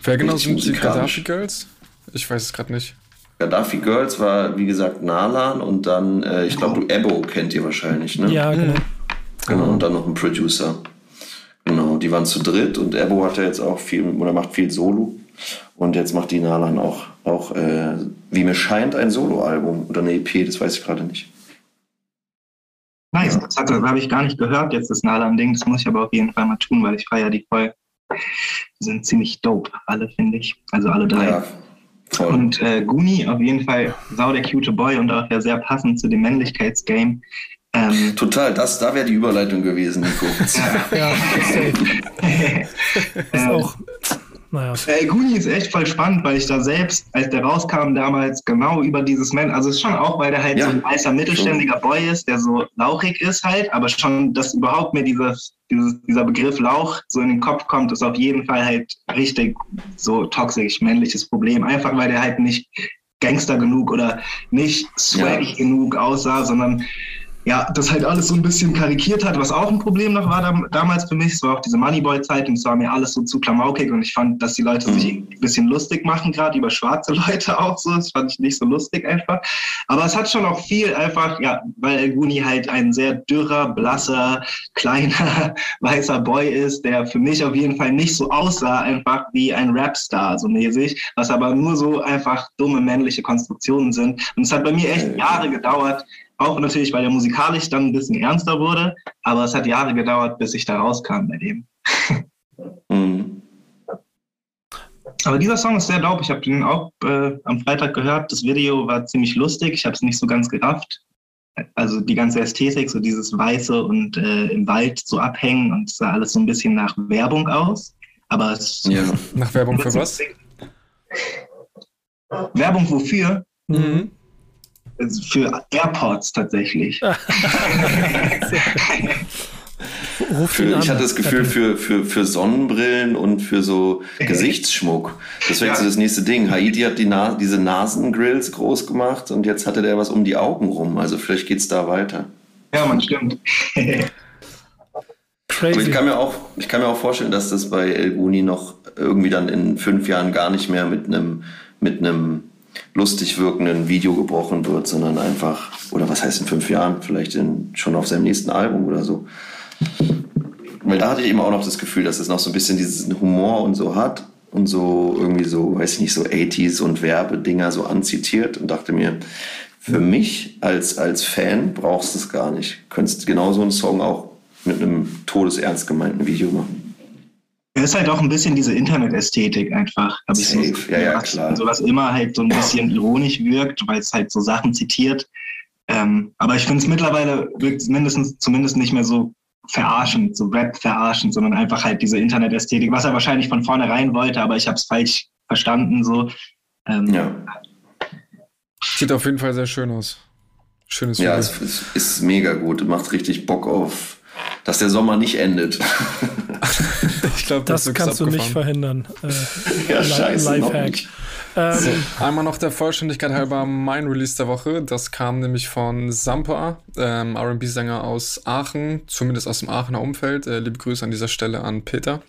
Wer genau sind die Gaddafi Girls? Ich weiß es gerade nicht. Gaddafi Girls war, wie gesagt, Nalan und dann, äh, ich glaube, du Ebo kennt ihr wahrscheinlich, ne? Ja, genau. Genau, und dann noch ein Producer. Genau, die waren zu dritt und Ebo hat ja jetzt auch viel, oder macht viel Solo. Und jetzt macht die Nalan auch, auch äh, wie mir scheint, ein Soloalbum oder eine EP, das weiß ich gerade nicht. Nice, das, das habe ich gar nicht gehört, jetzt das Nalan-Ding. Das muss ich aber auf jeden Fall mal tun, weil ich feiere die voll. Die sind ziemlich dope, alle, finde ich. Also alle drei. Ja, und äh, Guni auf jeden Fall sau der cute Boy und auch ja sehr passend zu dem Männlichkeitsgame. Ähm, Total, das, da wäre die Überleitung gewesen, Nico. ja, ja ist auch naja. Ey, Guni ist echt voll spannend, weil ich da selbst, als der rauskam, damals genau über dieses Man, also es ist schon auch, weil der halt ja. so ein weißer mittelständiger Boy ist, der so lauchig ist halt, aber schon, dass überhaupt mir dieses, dieses, dieser Begriff Lauch so in den Kopf kommt, ist auf jeden Fall halt richtig so toxisch männliches Problem. Einfach weil der halt nicht Gangster genug oder nicht swaggy ja. genug aussah, sondern ja, das halt alles so ein bisschen karikiert hat, was auch ein Problem noch war da, damals für mich. Es war auch diese Moneyboy-Zeit und es war mir alles so zu klamaukig und ich fand, dass die Leute mhm. sich ein bisschen lustig machen, gerade über schwarze Leute auch so. Das fand ich nicht so lustig einfach. Aber es hat schon auch viel einfach, ja, weil El Guni halt ein sehr dürrer, blasser, kleiner, weißer Boy ist, der für mich auf jeden Fall nicht so aussah, einfach wie ein Rapstar, so mäßig, was aber nur so einfach dumme männliche Konstruktionen sind. Und es hat bei mir echt Jahre gedauert, auch natürlich, weil er musikalisch dann ein bisschen ernster wurde, aber es hat Jahre gedauert, bis ich da rauskam bei dem. Mhm. Aber dieser Song ist sehr dope. Ich habe den auch äh, am Freitag gehört. Das Video war ziemlich lustig. Ich habe es nicht so ganz gerafft. Also die ganze Ästhetik, so dieses Weiße und äh, im Wald so abhängen und es sah alles so ein bisschen nach Werbung aus. Aber es. Ja. Nach Werbung für was? Werbung wofür? Mhm für AirPods tatsächlich. für, ich hatte das Gefühl für, für, für Sonnenbrillen und für so Gesichtsschmuck. Das wäre jetzt ja. das nächste Ding. Haiti hat die Na diese Nasengrills groß gemacht und jetzt hatte der was um die Augen rum. Also vielleicht geht es da weiter. Ja, man stimmt. Crazy. Aber ich kann, mir auch, ich kann mir auch vorstellen, dass das bei El Guni noch irgendwie dann in fünf Jahren gar nicht mehr mit einem mit einem lustig wirkenden Video gebrochen wird, sondern einfach, oder was heißt in fünf Jahren, vielleicht in, schon auf seinem nächsten Album oder so. Weil da hatte ich immer auch noch das Gefühl, dass es noch so ein bisschen diesen Humor und so hat und so irgendwie so, weiß ich nicht, so 80s und Werbedinger so anzitiert und dachte mir, für mich als, als Fan brauchst du es gar nicht. Könntest genau so einen Song auch mit einem todesernst gemeinten Video machen. Es ist halt auch ein bisschen diese Internet-Ästhetik einfach, habe ich so. Ja, ja, klar. Also was immer halt so ein bisschen ironisch wirkt, weil es halt so Sachen zitiert. Ähm, aber ich finde es mittlerweile wirkt mindestens zumindest nicht mehr so verarschend, so Rap verarschend, sondern einfach halt diese Internet-Ästhetik, was er wahrscheinlich von vornherein wollte, aber ich habe es falsch verstanden. So. Ähm, Ja, Sieht auf jeden Fall sehr schön aus. Schönes Video. ja es, es ist mega gut. Macht richtig Bock auf, dass der Sommer nicht endet. ich glaube, Das ist kannst du nicht verhindern. Äh, ja, scheiße. Lifehack. Ähm, Einmal noch der Vollständigkeit halber mein Release der Woche. Das kam nämlich von Sampa, ähm, RB-Sänger aus Aachen, zumindest aus dem Aachener Umfeld. Äh, liebe Grüße an dieser Stelle an Peter.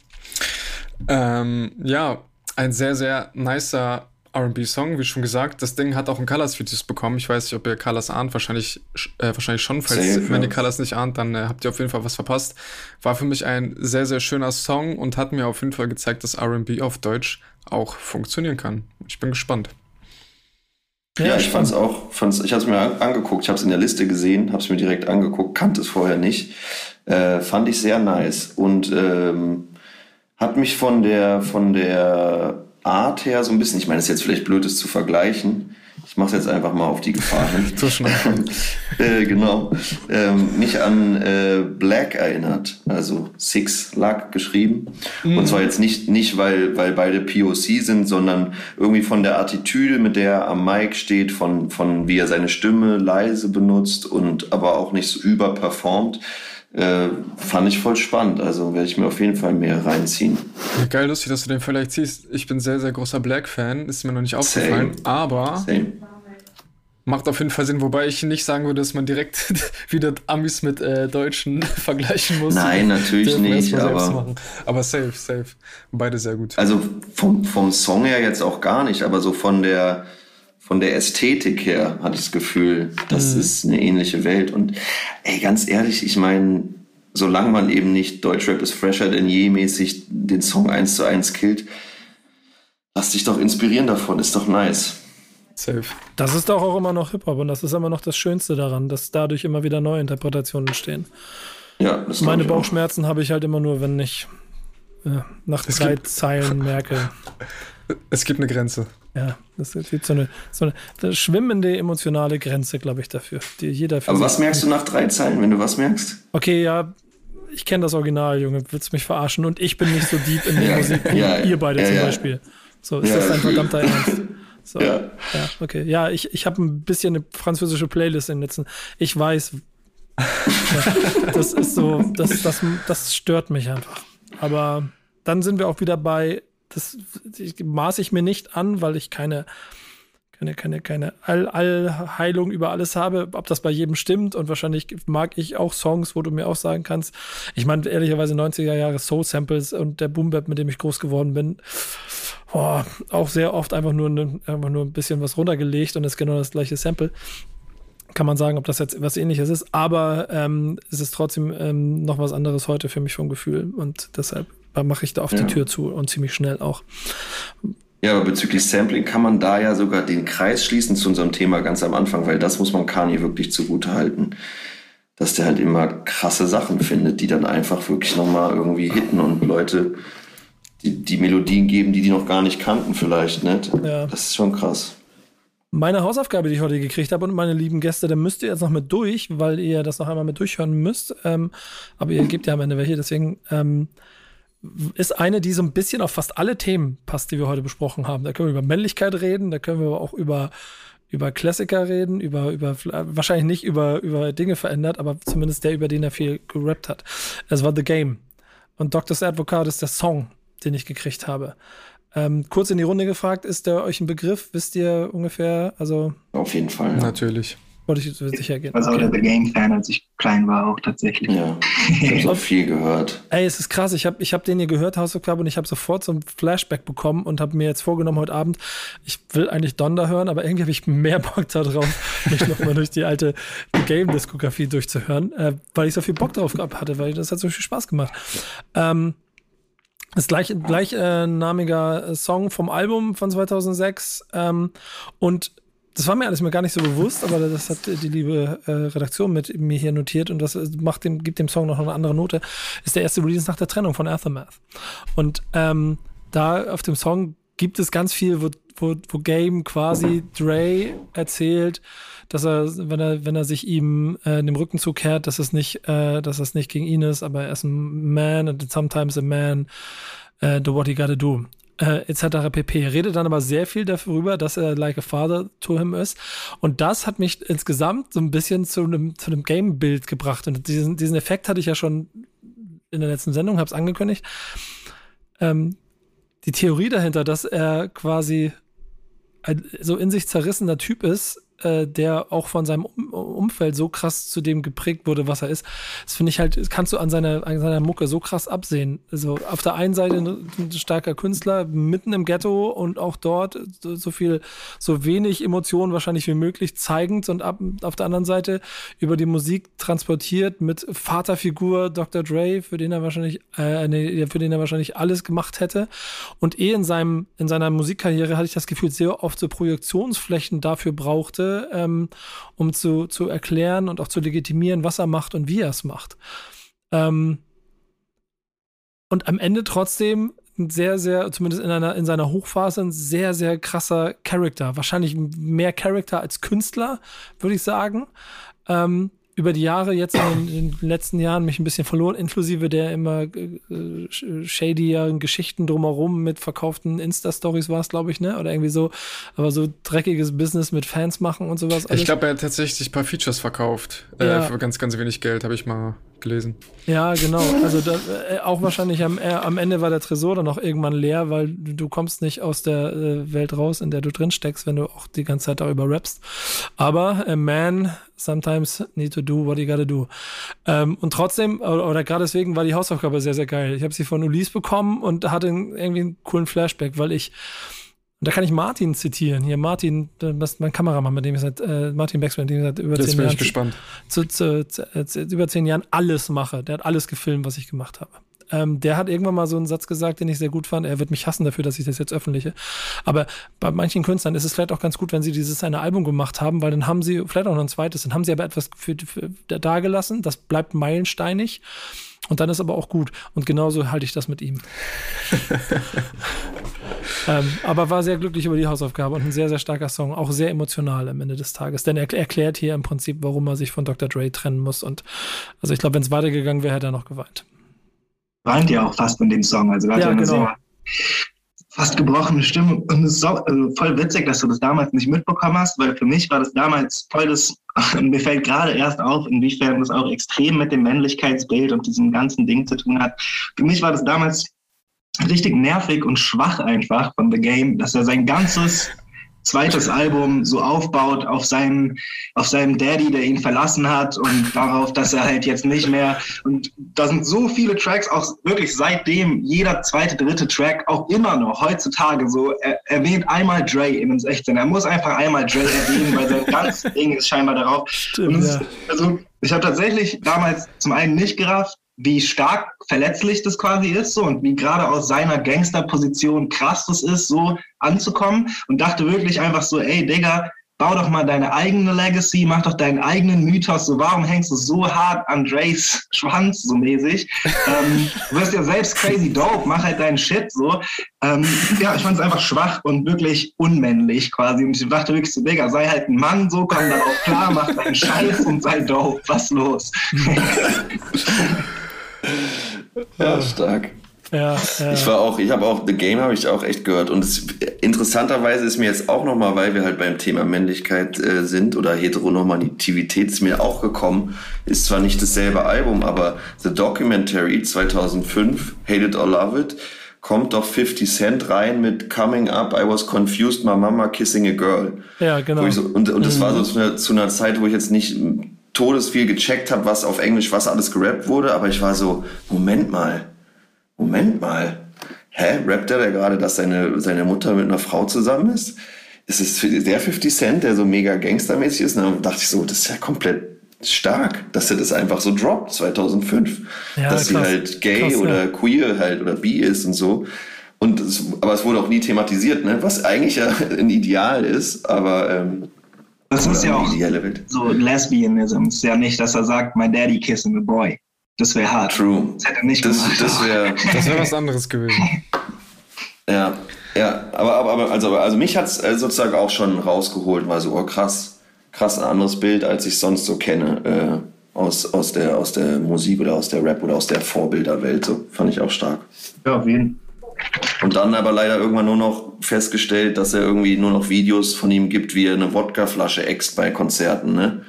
Ähm, ja, ein sehr, sehr nicer RB-Song, wie schon gesagt. Das Ding hat auch einen Colors-Features bekommen. Ich weiß nicht, ob ihr Colors ahnt. Wahrscheinlich, äh, wahrscheinlich schon. Falls, Safe, wenn ja. ihr Colors nicht ahnt, dann äh, habt ihr auf jeden Fall was verpasst. War für mich ein sehr, sehr schöner Song und hat mir auf jeden Fall gezeigt, dass RB auf Deutsch auch funktionieren kann. Ich bin gespannt. Ja, ich fand's auch, fand's, ich habe es mir an- angeguckt, ich habe es in der Liste gesehen, habe es mir direkt angeguckt, kannte es vorher nicht. Äh, fand ich sehr nice und ähm, hat mich von der von der Art her so ein bisschen, ich meine, es ist jetzt vielleicht blöd, es zu vergleichen. Ich mache es jetzt einfach mal auf die Gefahr hin. So schnell. äh, genau. Ähm, mich an äh, Black erinnert, also Six Luck geschrieben. Und zwar jetzt nicht, nicht weil, weil beide POC sind, sondern irgendwie von der Attitüde, mit der er am Mic steht, von, von wie er seine Stimme leise benutzt und aber auch nicht so überperformt. Äh, fand ich voll spannend. Also werde ich mir auf jeden Fall mehr reinziehen. Ja, geil, lustig, dass du den vielleicht siehst. Ich bin sehr, sehr großer Black-Fan. Ist mir noch nicht aufgefallen. Same. Aber Same. macht auf jeden Fall Sinn. Wobei ich nicht sagen würde, dass man direkt wieder Amis mit äh, Deutschen vergleichen muss. Nein, natürlich nicht, aber-. Aber safe, safe. Beide sehr gut. Also vom, vom Song her jetzt auch gar nicht, aber so von der, von der Ästhetik her hatte ich das Gefühl, das ist eine ähnliche Welt. Und ey, ganz ehrlich, ich meine, solange man eben nicht Deutschrap ist fresher denn je mäßig den Song eins zu eins killt, lass dich doch inspirieren davon, ist doch nice. Safe. das ist doch auch immer noch Hip-Hop und das ist immer noch das Schönste daran, dass dadurch immer wieder neue Interpretationen entstehen. Ja, das Meine. Bauchschmerzen habe ich halt immer nur, wenn ich äh, nach Es drei gibt- Zeilen merke. Es gibt eine Grenze. Ja, das ist so eine, so eine, schwimmende emotionale Grenze, glaube ich, dafür. Die jeder für Aber was merkst du nach drei Zeilen, wenn du was merkst? Okay, ja, ich kenne das Original, Junge. Willst du mich verarschen? Und ich bin nicht so deep in der Ja, Musik wie ja, ihr beide ja, zum. Beispiel. So, ist das ein verdammter Ernst? So, ja. Ja. okay. Ja, ich, ich habe ein bisschen eine französische Playlist in den letzten. Ich weiß. das ist so, das, das, das stört mich einfach. Aber dann sind wir auch wieder bei, das maße ich mir nicht an, weil ich keine, keine, keine, keine All Allheilung über alles habe, ob das bei jedem stimmt. Und wahrscheinlich mag ich auch Songs, wo du mir auch sagen kannst, ich meine, ehrlicherweise 90er Jahre Soul Samples und der Boom Bap, mit dem ich groß geworden bin, boah, auch sehr oft einfach nur, einfach nur ein bisschen was runtergelegt und ist genau das gleiche Sample. Kann man sagen, ob das jetzt was ähnliches ist, aber ähm, es ist trotzdem ähm, noch was anderes heute für mich vom Gefühl und deshalb mache ich da auf Ja. die Tür zu und ziemlich schnell auch. Ja, aber bezüglich Sampling kann man da ja sogar den Kreis schließen zu unserem Thema ganz am Anfang, weil das muss man Kanye wirklich zugute halten. Dass der halt immer krasse Sachen findet, die dann einfach wirklich nochmal irgendwie hitten und Leute die, die Melodien geben, die die noch gar nicht kannten vielleicht, nicht? Ja. Das ist schon krass. Meine Hausaufgabe, die ich heute gekriegt habe und meine lieben Gäste, da müsst ihr jetzt noch mit durch, weil ihr das noch einmal mit durchhören müsst. Ähm, aber ihr gebt ja am Ende welche, deswegen ähm, ist eine, die so ein bisschen auf fast alle Themen passt, die wir heute besprochen haben. Da können wir über Männlichkeit reden, da können wir aber auch über über Klassiker reden, über, über wahrscheinlich nicht über, über Dinge verändert, aber zumindest der, über den er viel gerappt hat. Es war The Game. Und Doctor's Advocate ist der Song, den ich gekriegt habe. Ähm, kurz in die Runde gefragt, ist der euch ein Begriff? Wisst ihr ungefähr? Also, Auf jeden Fall. Ja. Natürlich. Wollte ich sicher gehen. Also okay. der The Game-Fan, als ich klein war, auch tatsächlich. Ja, ich habe so viel gehört. Ey, es ist krass. Ich habe ich hab den hier gehört, House of Club, und ich habe sofort so ein Flashback bekommen und habe mir jetzt vorgenommen heute Abend, ich will eigentlich Donda hören, aber irgendwie habe ich mehr Bock darauf, mich nochmal durch die alte Game-Diskografie durchzuhören, äh, weil ich so viel Bock drauf gehabt hatte, weil das hat so viel Spaß gemacht. Ähm, das gleich, gleichnamiger äh, Song vom Album von 2006 ähm, und das war mir alles mir gar nicht so bewusst, aber das hat die liebe äh, Redaktion mit mir hier notiert und das macht dem, gibt dem Song noch eine andere Note. Ist der erste Release nach der Trennung von Aftermath. Und ähm, da auf dem Song gibt es ganz viel, wo, wo, wo Game quasi Dre erzählt, dass er, wenn er, wenn er sich ihm äh, dem Rücken zukehrt, dass es nicht, äh, dass es nicht gegen ihn ist, aber er ist ein Man and sometimes a man, uh, do what he gotta do äh, etc. pp. Redet dann aber sehr viel darüber, dass er like a father to him ist. Und das hat mich insgesamt so ein bisschen zu einem, zu einem Game-Bild gebracht. Und diesen, diesen Effekt hatte ich ja schon in der letzten Sendung, habe es angekündigt. Ähm, die Theorie dahinter, dass er quasi ein so in sich zerrissener Typ ist, äh, der auch von seinem um Umfeld so krass zu dem geprägt wurde, was er ist. Das finde ich halt, kannst du an seiner, an seiner Mucke so krass absehen. Also auf der einen Seite ein, starker Künstler, mitten im Ghetto und auch dort so, so, viel, so wenig Emotionen wahrscheinlich wie möglich zeigend und ab, auf der anderen Seite über die Musik transportiert mit Vaterfigur Dr. Dre, für den er wahrscheinlich, äh, nee, für den er wahrscheinlich alles gemacht hätte. Und eh in seinem, in seiner Musikkarriere hatte ich das Gefühl, sehr oft so Projektionsflächen dafür brauchte, ähm, um zu, zu erklären und auch zu legitimieren, was er macht und wie er es macht. Ähm, und am Ende trotzdem ein sehr, sehr, zumindest in, einer, in seiner Hochphase, ein sehr, sehr krasser Charakter. Wahrscheinlich mehr Charakter als Künstler, würde ich sagen. Ähm, über die Jahre jetzt in den, in den, letzten Jahren mich ein bisschen verloren, inklusive der immer äh, shadyigen Geschichten drumherum mit verkauften Insta-Stories war es, glaube ich, ne? Oder irgendwie so, aber so dreckiges Business mit Fans machen und sowas. Alles. Ich glaube, er hat tatsächlich ein paar Features verkauft. Äh, ja. Äh, für ganz, ganz wenig Geld, habe ich mal gelesen. Ja, genau. Also da, äh, auch wahrscheinlich am, äh, am Ende war der Tresor dann auch irgendwann leer, weil du, du kommst nicht aus der äh, Welt raus, in der du drin steckst, wenn du auch die ganze Zeit darüber rappst. Aber a man sometimes need to do what you gotta do. Ähm, und trotzdem, oder, oder gerade deswegen war die Hausaufgabe sehr, sehr geil. Ich habe sie von Ulis bekommen und hatte irgendwie einen coolen Flashback, weil ich und da kann ich Martin zitieren. Hier, Martin, das ist mein Kameramann, mit dem ich seit, äh, Martin Beckspin, mit dem ich seit über Jetzt zehn Jahren. gespannt. Zu, zu, zu, zu, über zehn Jahren alles mache. Der hat alles gefilmt, was ich gemacht habe. Ähm, der hat irgendwann mal so einen Satz gesagt, den ich sehr gut fand. Er wird mich hassen dafür, dass ich das jetzt öffentliche. Aber bei manchen Künstlern ist es vielleicht auch ganz gut, wenn sie dieses eine Album gemacht haben, weil dann haben sie vielleicht auch noch ein zweites, dann haben sie aber etwas für, für, für dagelassen. Das bleibt meilensteinig. Und dann ist aber auch gut. Und genauso halte ich das mit ihm. ähm, aber war sehr glücklich über die Hausaufgabe und ein sehr, sehr starker Song. Auch sehr emotional am Ende des Tages. Denn er erklärt hier im Prinzip, warum er sich von Dr. Dre trennen muss. Und also ich glaube, wenn es weitergegangen wäre, hätte er noch geweint. Weint ja auch fast in dem Song. Also er hat ja, eine genau. sehr fast gebrochene Stimme. Und es ist so, also voll witzig, dass du das damals nicht mitbekommen hast, weil für mich war das damals voll das, mir fällt gerade erst auf, inwiefern das auch extrem mit dem Männlichkeitsbild und diesem ganzen Ding zu tun hat. Für mich war das damals richtig nervig und schwach einfach von The Game, dass er sein ganzes zweites Album so aufbaut auf seinem, auf seinem Daddy, der ihn verlassen hat und darauf, dass er halt jetzt nicht mehr und da sind so viele Tracks, auch wirklich seitdem jeder zweite, dritte Track auch immer noch heutzutage so, er erwähnt einmal Dre in den 16. Er muss einfach einmal Dre erwähnen, weil sein ganzes Ding ist scheinbar darauf. Stimmt, es, ja. Also ich habe tatsächlich damals zum einen nicht gerafft, wie stark verletzlich das quasi ist so und wie gerade aus seiner Gangsterposition krass das ist, so anzukommen und dachte wirklich einfach so, ey Digga, bau doch mal deine eigene Legacy, mach doch deinen eigenen Mythos, so warum hängst du so hart an Dre's Schwanz so mäßig? ähm, du wirst ja selbst crazy dope, mach halt deinen Shit so. Ähm, ja, ich fand es einfach schwach und wirklich unmännlich quasi und ich dachte wirklich so, Digga, sei halt ein Mann, so komm dann auch klar, mach deinen Scheiß und sei dope, was los? Ja, stark. Ja, ja. Ich war auch, ich habe auch The Game habe ich auch echt gehört und es, interessanterweise ist mir jetzt auch noch mal, weil wir halt beim Thema Männlichkeit äh, sind oder Heteronormativität ist mir auch gekommen. Ist zwar nicht dasselbe Album, aber The Documentary 2005, Hate It or Love It, kommt doch 50 Cent rein mit Coming Up, I was confused, my mama kissing a girl. Ja, genau. So, und, und das mhm. war so zu einer, zu einer Zeit, wo ich jetzt nicht todesviel gecheckt habe, was auf Englisch, was alles gerappt wurde, aber ich war so, Moment mal, Moment mal, hä, rappt er da gerade, dass seine, seine Mutter mit einer Frau zusammen ist? Ist es der 50 Cent, der so mega gangstermäßig ist? Und dann dachte ich so, das ist ja komplett stark, dass er das einfach so droppt, 2005. Ja, dass krass. sie halt gay krass, oder ja. queer halt oder bi ist und so. Und es, aber es wurde auch nie thematisiert, ne? was eigentlich ja ein Ideal ist, aber ähm, das ist ja auch so Lesbianism. Es ist ja nicht, dass er sagt, my daddy kissing a boy. Das wäre hart. True. Das hätte er nicht das, gemacht. Das wäre das wär was anderes gewesen. ja, ja, aber, aber, aber also, also mich hat es äh, sozusagen auch schon rausgeholt, weil so, oh krass, krass ein anderes Bild, als ich sonst so kenne, äh, aus, aus, der, aus der Musik oder aus der Rap oder aus der Vorbilderwelt. So fand ich auch stark. Ja, auf jeden Fall. Und dann aber leider irgendwann nur noch festgestellt, dass er irgendwie nur noch Videos von ihm gibt, wie er eine Wodkaflasche ext bei Konzerten, ne?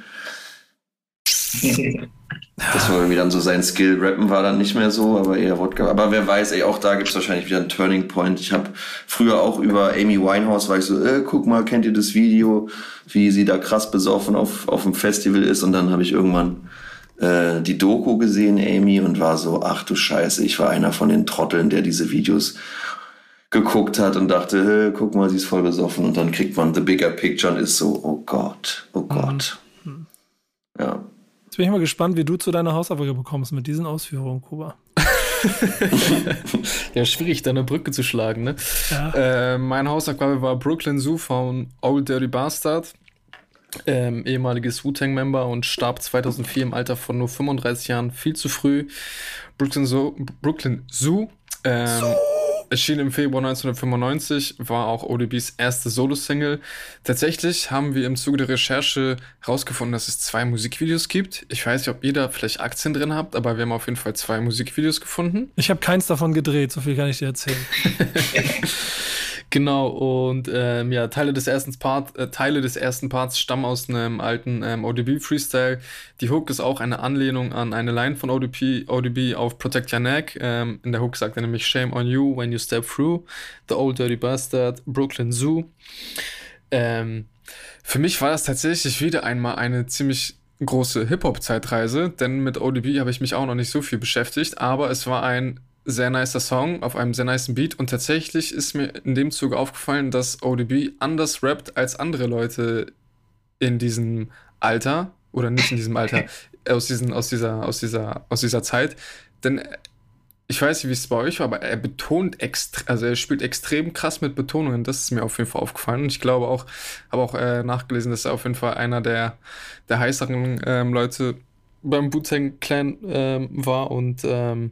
Das war irgendwie dann so sein Skill. Rappen war dann nicht mehr so, aber eher Wodka. Aber wer weiß, ey, auch da gibt's wahrscheinlich wieder einen Turning Point. Ich habe früher auch über Amy Winehouse, war ich so, äh, guck mal, kennt ihr das Video, wie sie da krass besoffen auf, auf dem Festival ist? Und dann habe ich irgendwann äh, die Doku gesehen, Amy, und war so, ach du Scheiße, ich war einer von den Trotteln, der diese Videos geguckt hat und dachte, hey, guck mal, sie ist voll besoffen. Und dann kriegt man the bigger picture und ist so, oh Gott, oh Gott. Mhm. Ja. Jetzt bin ich mal gespannt, wie du zu deiner Hausaufgabe bekommst mit diesen Ausführungen, Kuba. ja, schwierig, da eine Brücke zu schlagen, ne? Ja. Äh, meine Hausaufgabe war Brooklyn Zoo von Old Dirty Bastard. Ähm, ehemaliges Wu-Tang-Member und starb 2004 im Alter von nur 35 Jahren, viel zu früh. Brooklyn Zoo, Brooklyn Zoo ähm, so. Erschien im Februar 1995, war auch ODBs erste Solo-Single. Tatsächlich haben wir im Zuge der Recherche herausgefunden, dass es zwei Musikvideos gibt. Ich weiß nicht, ob da vielleicht Aktien drin habt, aber wir haben auf jeden Fall zwei Musikvideos gefunden. Ich habe keins davon gedreht, so viel kann ich dir erzählen. Genau, und ähm, ja, Teile des ersten Part, äh, Teile des ersten Parts stammen aus einem alten ähm, ODB Freestyle. Die Hook ist auch eine Anlehnung an eine Line von ODB, ODB auf Protect Your Neck. Ähm, in der Hook sagt er nämlich Shame on you when you step through. The Old Dirty Bastard, Brooklyn Zoo. Ähm, für mich war das tatsächlich wieder einmal eine ziemlich große Hip-Hop-Zeitreise, denn mit ODB habe ich mich auch noch nicht so viel beschäftigt, aber es war ein sehr nicer Song auf einem sehr niceen Beat und tatsächlich ist mir in dem Zuge aufgefallen, dass ODB anders rappt als andere Leute in diesem Alter oder nicht in diesem Alter aus diesen aus dieser aus dieser aus dieser Zeit, denn ich weiß nicht, wie es bei euch war, aber er betont extrem, also er spielt extrem krass mit Betonungen. Das ist mir auf jeden Fall aufgefallen. Und ich glaube auch, habe auch äh, nachgelesen, dass er auf jeden Fall einer der, der heißeren ähm, Leute beim Wu-Tang Clan ähm, war und ähm,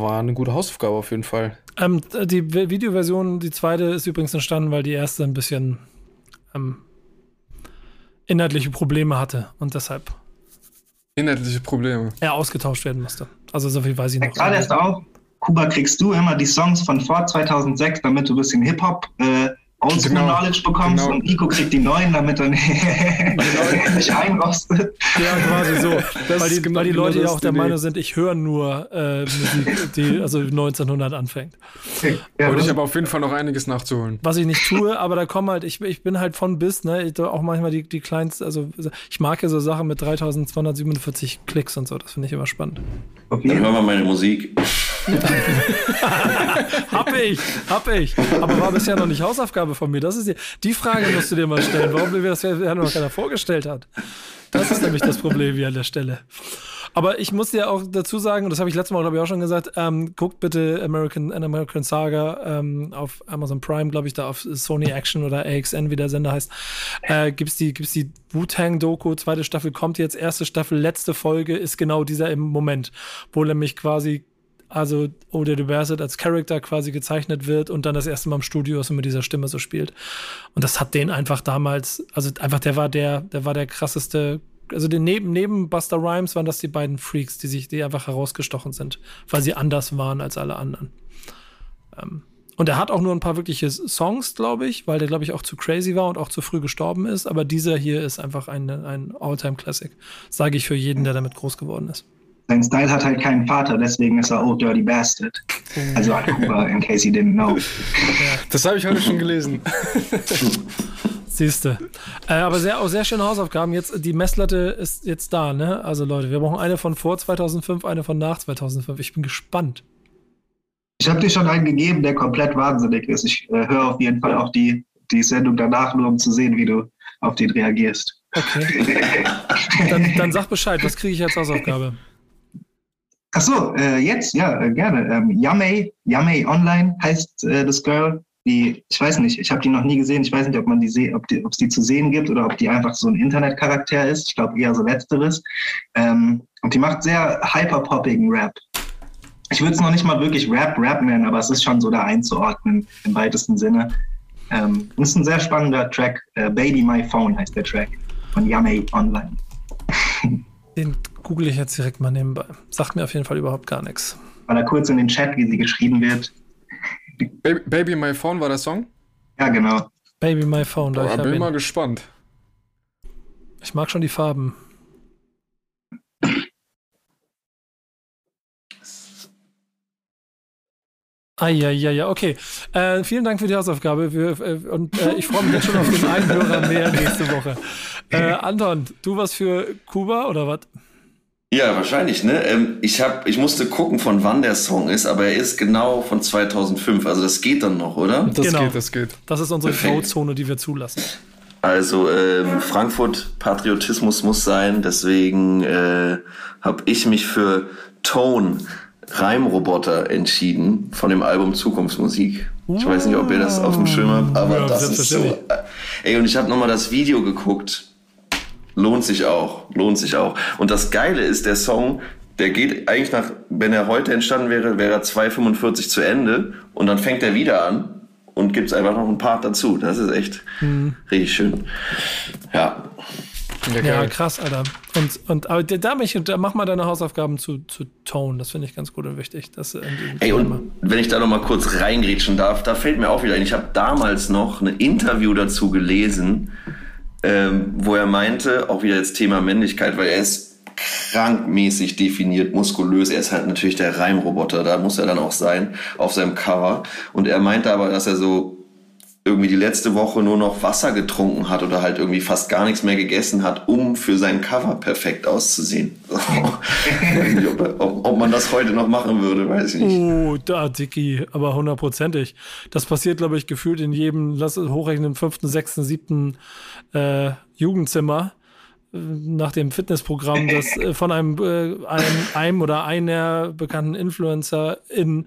war eine gute Hausaufgabe auf jeden Fall. Ähm, die Videoversion, die zweite, ist übrigens entstanden, weil die erste ein bisschen ähm, inhaltliche Probleme hatte und deshalb. Inhaltliche Probleme. Er ausgetauscht werden musste. Also so viel weiß ich noch. Gerade erst auch, Kuba, kriegst du immer die Songs von vor 2006, damit du ein bisschen Hip-Hop äh, Oldschool genau, Knowledge bekommst genau. und Nico kriegt die neuen, damit er nicht einrostet. Ja, quasi so. Das weil die, genau, weil die Leute ja auch der Meinung sind, ich höre nur äh, Musik, die also 1900 anfängt. Ja, und ich habe auf jeden Fall noch einiges nachzuholen. Was ich nicht tue, aber da kommen halt, ich, ich bin halt von bis, ne, ich, auch manchmal die, die kleinsten, also ich mag ja so Sachen mit 3247 Klicks und so, das finde ich immer spannend. Okay. Dann hören wir meine Musik. hab ich, hab ich. Aber war bisher noch nicht Hausaufgabe von mir. Das ist die, die Frage musst du dir mal stellen, warum mir das ja noch keiner vorgestellt hat. Das ist nämlich das Problem hier an der Stelle. Aber ich muss dir auch dazu sagen, und das habe ich letztes Mal, glaube ich, auch schon gesagt, ähm, guckt bitte American, An American Saga ähm, auf Amazon Prime, glaube ich, da auf Sony Action oder AXN, wie der Sender heißt. Äh, gibt's die, gibt's die Wu-Tang-Doku, zweite Staffel kommt jetzt, erste Staffel, letzte Folge ist genau dieser im Moment, wo nämlich quasi also Ode de Bassett als Charakter quasi gezeichnet wird und dann das erste Mal im Studio ist und mit dieser Stimme so spielt. Und das hat den einfach damals, also einfach der war der, der war der krasseste also den neben, neben Buster Rhymes waren das die beiden Freaks, die sich, die einfach herausgestochen sind, weil sie anders waren als alle anderen. Ähm, und er hat auch nur ein paar wirkliche Songs, glaube ich, weil der, glaube ich, auch zu crazy war und auch zu früh gestorben ist. Aber dieser hier ist einfach ein, ein All-Time-Classic. Sage ich für jeden, der damit groß geworden ist. Sein Style hat halt keinen Vater, deswegen ist er Oh Dirty Bastard. Also an Kuba, in case you didn't know. Das habe ich heute schon gelesen. Siehste. Äh, aber sehr, auch sehr schöne Hausaufgaben. Jetzt, die Messlatte ist jetzt da, ne? Also Leute, wir brauchen eine von vor 2005, eine von nach 2005. Ich bin gespannt. Ich habe dir schon einen gegeben, der komplett wahnsinnig ist. Ich äh, höre auf jeden Fall auch die, die Sendung danach, nur um zu sehen, wie du auf den reagierst. Okay. dann, dann sag Bescheid, was kriege ich als Hausaufgabe? Ach so, äh, jetzt, ja, äh, gerne. Ähm, Yamei, Yamei Online heißt äh, das Girl. Die, ich weiß nicht, ich habe die noch nie gesehen. Ich weiß nicht, ob man die seh, ob es die zu sehen gibt oder ob die einfach so ein Internetcharakter ist. Ich glaube eher so letzteres. Ähm, und die macht sehr hyperpoppigen Rap. Ich würde es noch nicht mal wirklich Rap, Rap nennen, aber es ist schon so da einzuordnen im weitesten Sinne. Ähm, das ist ein sehr spannender Track. Äh, Baby My Phone heißt der Track von Yamei Online. Den google ich jetzt direkt mal nebenbei. Sagt mir auf jeden Fall überhaupt gar nichts. Mal da kurz in den Chat, wie sie geschrieben wird. Baby, Baby My Phone war der Song? Ja, genau. Baby My Phone. Da ich bin ihn. mal gespannt. Ich mag schon die Farben. Ah, ja, ja, ja, okay. Äh, vielen Dank für die Hausaufgabe. Wir, äh, und äh, ich freue mich jetzt schon auf den einen Hörer mehr nächste Woche. Äh, Anton, du was für Kuba oder was? Ja, wahrscheinlich, ne? Ähm, ich, hab, ich musste gucken, von wann der Song ist, aber er ist genau von 2005. Also das geht dann noch, oder? Das genau. geht, das geht. Das ist unsere Grauzone, die wir zulassen. Also ähm, Frankfurt Patriotismus muss sein, deswegen äh, habe ich mich für Tone Reimroboter entschieden von dem Album Zukunftsmusik. Ich weiß nicht, ob ihr das auf dem Schirm habt, aber ja, das ist so. Äh, ey, und ich habe nochmal das Video geguckt. Lohnt sich auch, lohnt sich auch. Und das Geile ist, der Song, der geht eigentlich nach, wenn er heute entstanden wäre, wäre er 2,45 zu Ende und dann fängt er wieder an und gibt es einfach noch ein Part dazu. Das ist echt mhm. richtig schön. Ja. Ja, krass, Alter. Und, und aber da, mich, da mach mal deine Hausaufgaben zu, zu Tone. Das finde ich ganz gut und wichtig. Das, äh, Ey, und wenn ich da noch mal kurz reingrätschen darf, da fällt mir auch wieder ein. Ich habe damals noch ein Interview dazu gelesen, ähm, wo er meinte, auch wieder jetzt Thema Männlichkeit, weil er ist krankmäßig definiert, muskulös. Er ist halt natürlich der Reimroboter, da muss er dann auch sein auf seinem Cover. Und er meinte aber, dass er so irgendwie die letzte Woche nur noch Wasser getrunken hat oder halt irgendwie fast gar nichts mehr gegessen hat, um für sein Cover perfekt auszusehen. ob, ob, ob, man das heute noch machen würde, weiß ich nicht. Oh, da, Dicky, aber hundertprozentig. Das passiert, glaube ich, gefühlt in jedem, lass es hochrechnen, fünften, sechsten, siebten äh, Jugendzimmer äh, nach dem Fitnessprogramm, das äh, von einem, äh, einem, einem oder einer bekannten Influencer in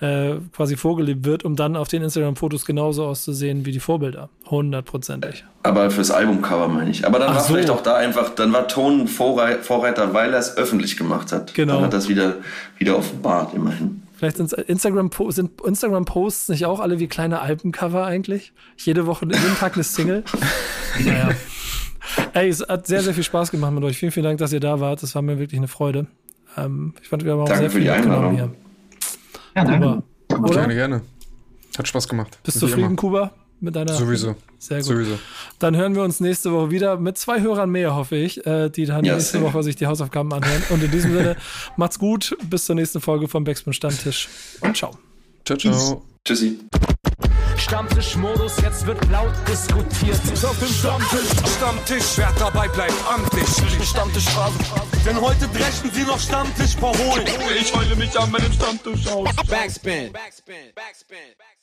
äh, quasi vorgelebt wird, um dann auf den Instagram-Fotos genauso auszusehen wie die Vorbilder. Hundertprozentig. Aber fürs Albumcover meine ich. Aber dann Ach war so. vielleicht auch da einfach, dann war Ton Vorreiter, weil er es öffentlich gemacht hat. Genau. Dann hat das wieder, wieder offenbart, immerhin. Vielleicht sind Instagram, sind Instagram-Posts nicht auch alle wie kleine Albencover eigentlich? Jede Woche, jeden Tag eine Single? naja. Ey, es hat sehr, sehr viel Spaß gemacht mit euch. Vielen, vielen Dank, dass ihr da wart. Das war mir wirklich eine Freude. Ähm, ich fand, wir haben auch Danke sehr viel mitgenommen hier. Ja, danke. Kuba, gerne, gerne. Hat Spaß gemacht. Bist du zufrieden, Kuba? Mit deiner Sowieso. Sehr gut. Sowieso. Dann hören wir uns nächste Woche wieder mit zwei Hörern mehr, hoffe ich, äh, die dann ja, nächste sehr. Woche sich die Hausaufgaben anhören. Und in diesem Sinne, macht's gut. Bis zur nächsten Folge vom Backspin Stammtisch. Und ciao. Ciao, ciao. Tschüssi. Stammtischmodus, jetzt wird laut diskutiert. Auf dem Stammtisch, Stammtisch, wer dabei bleibt amtlich. Stammtischphase, denn heute dreschen sie noch Stammtisch verholen. Ich heule mich an meinem Stammtisch aus. Backspin. Backspin. Backspin. Backspin.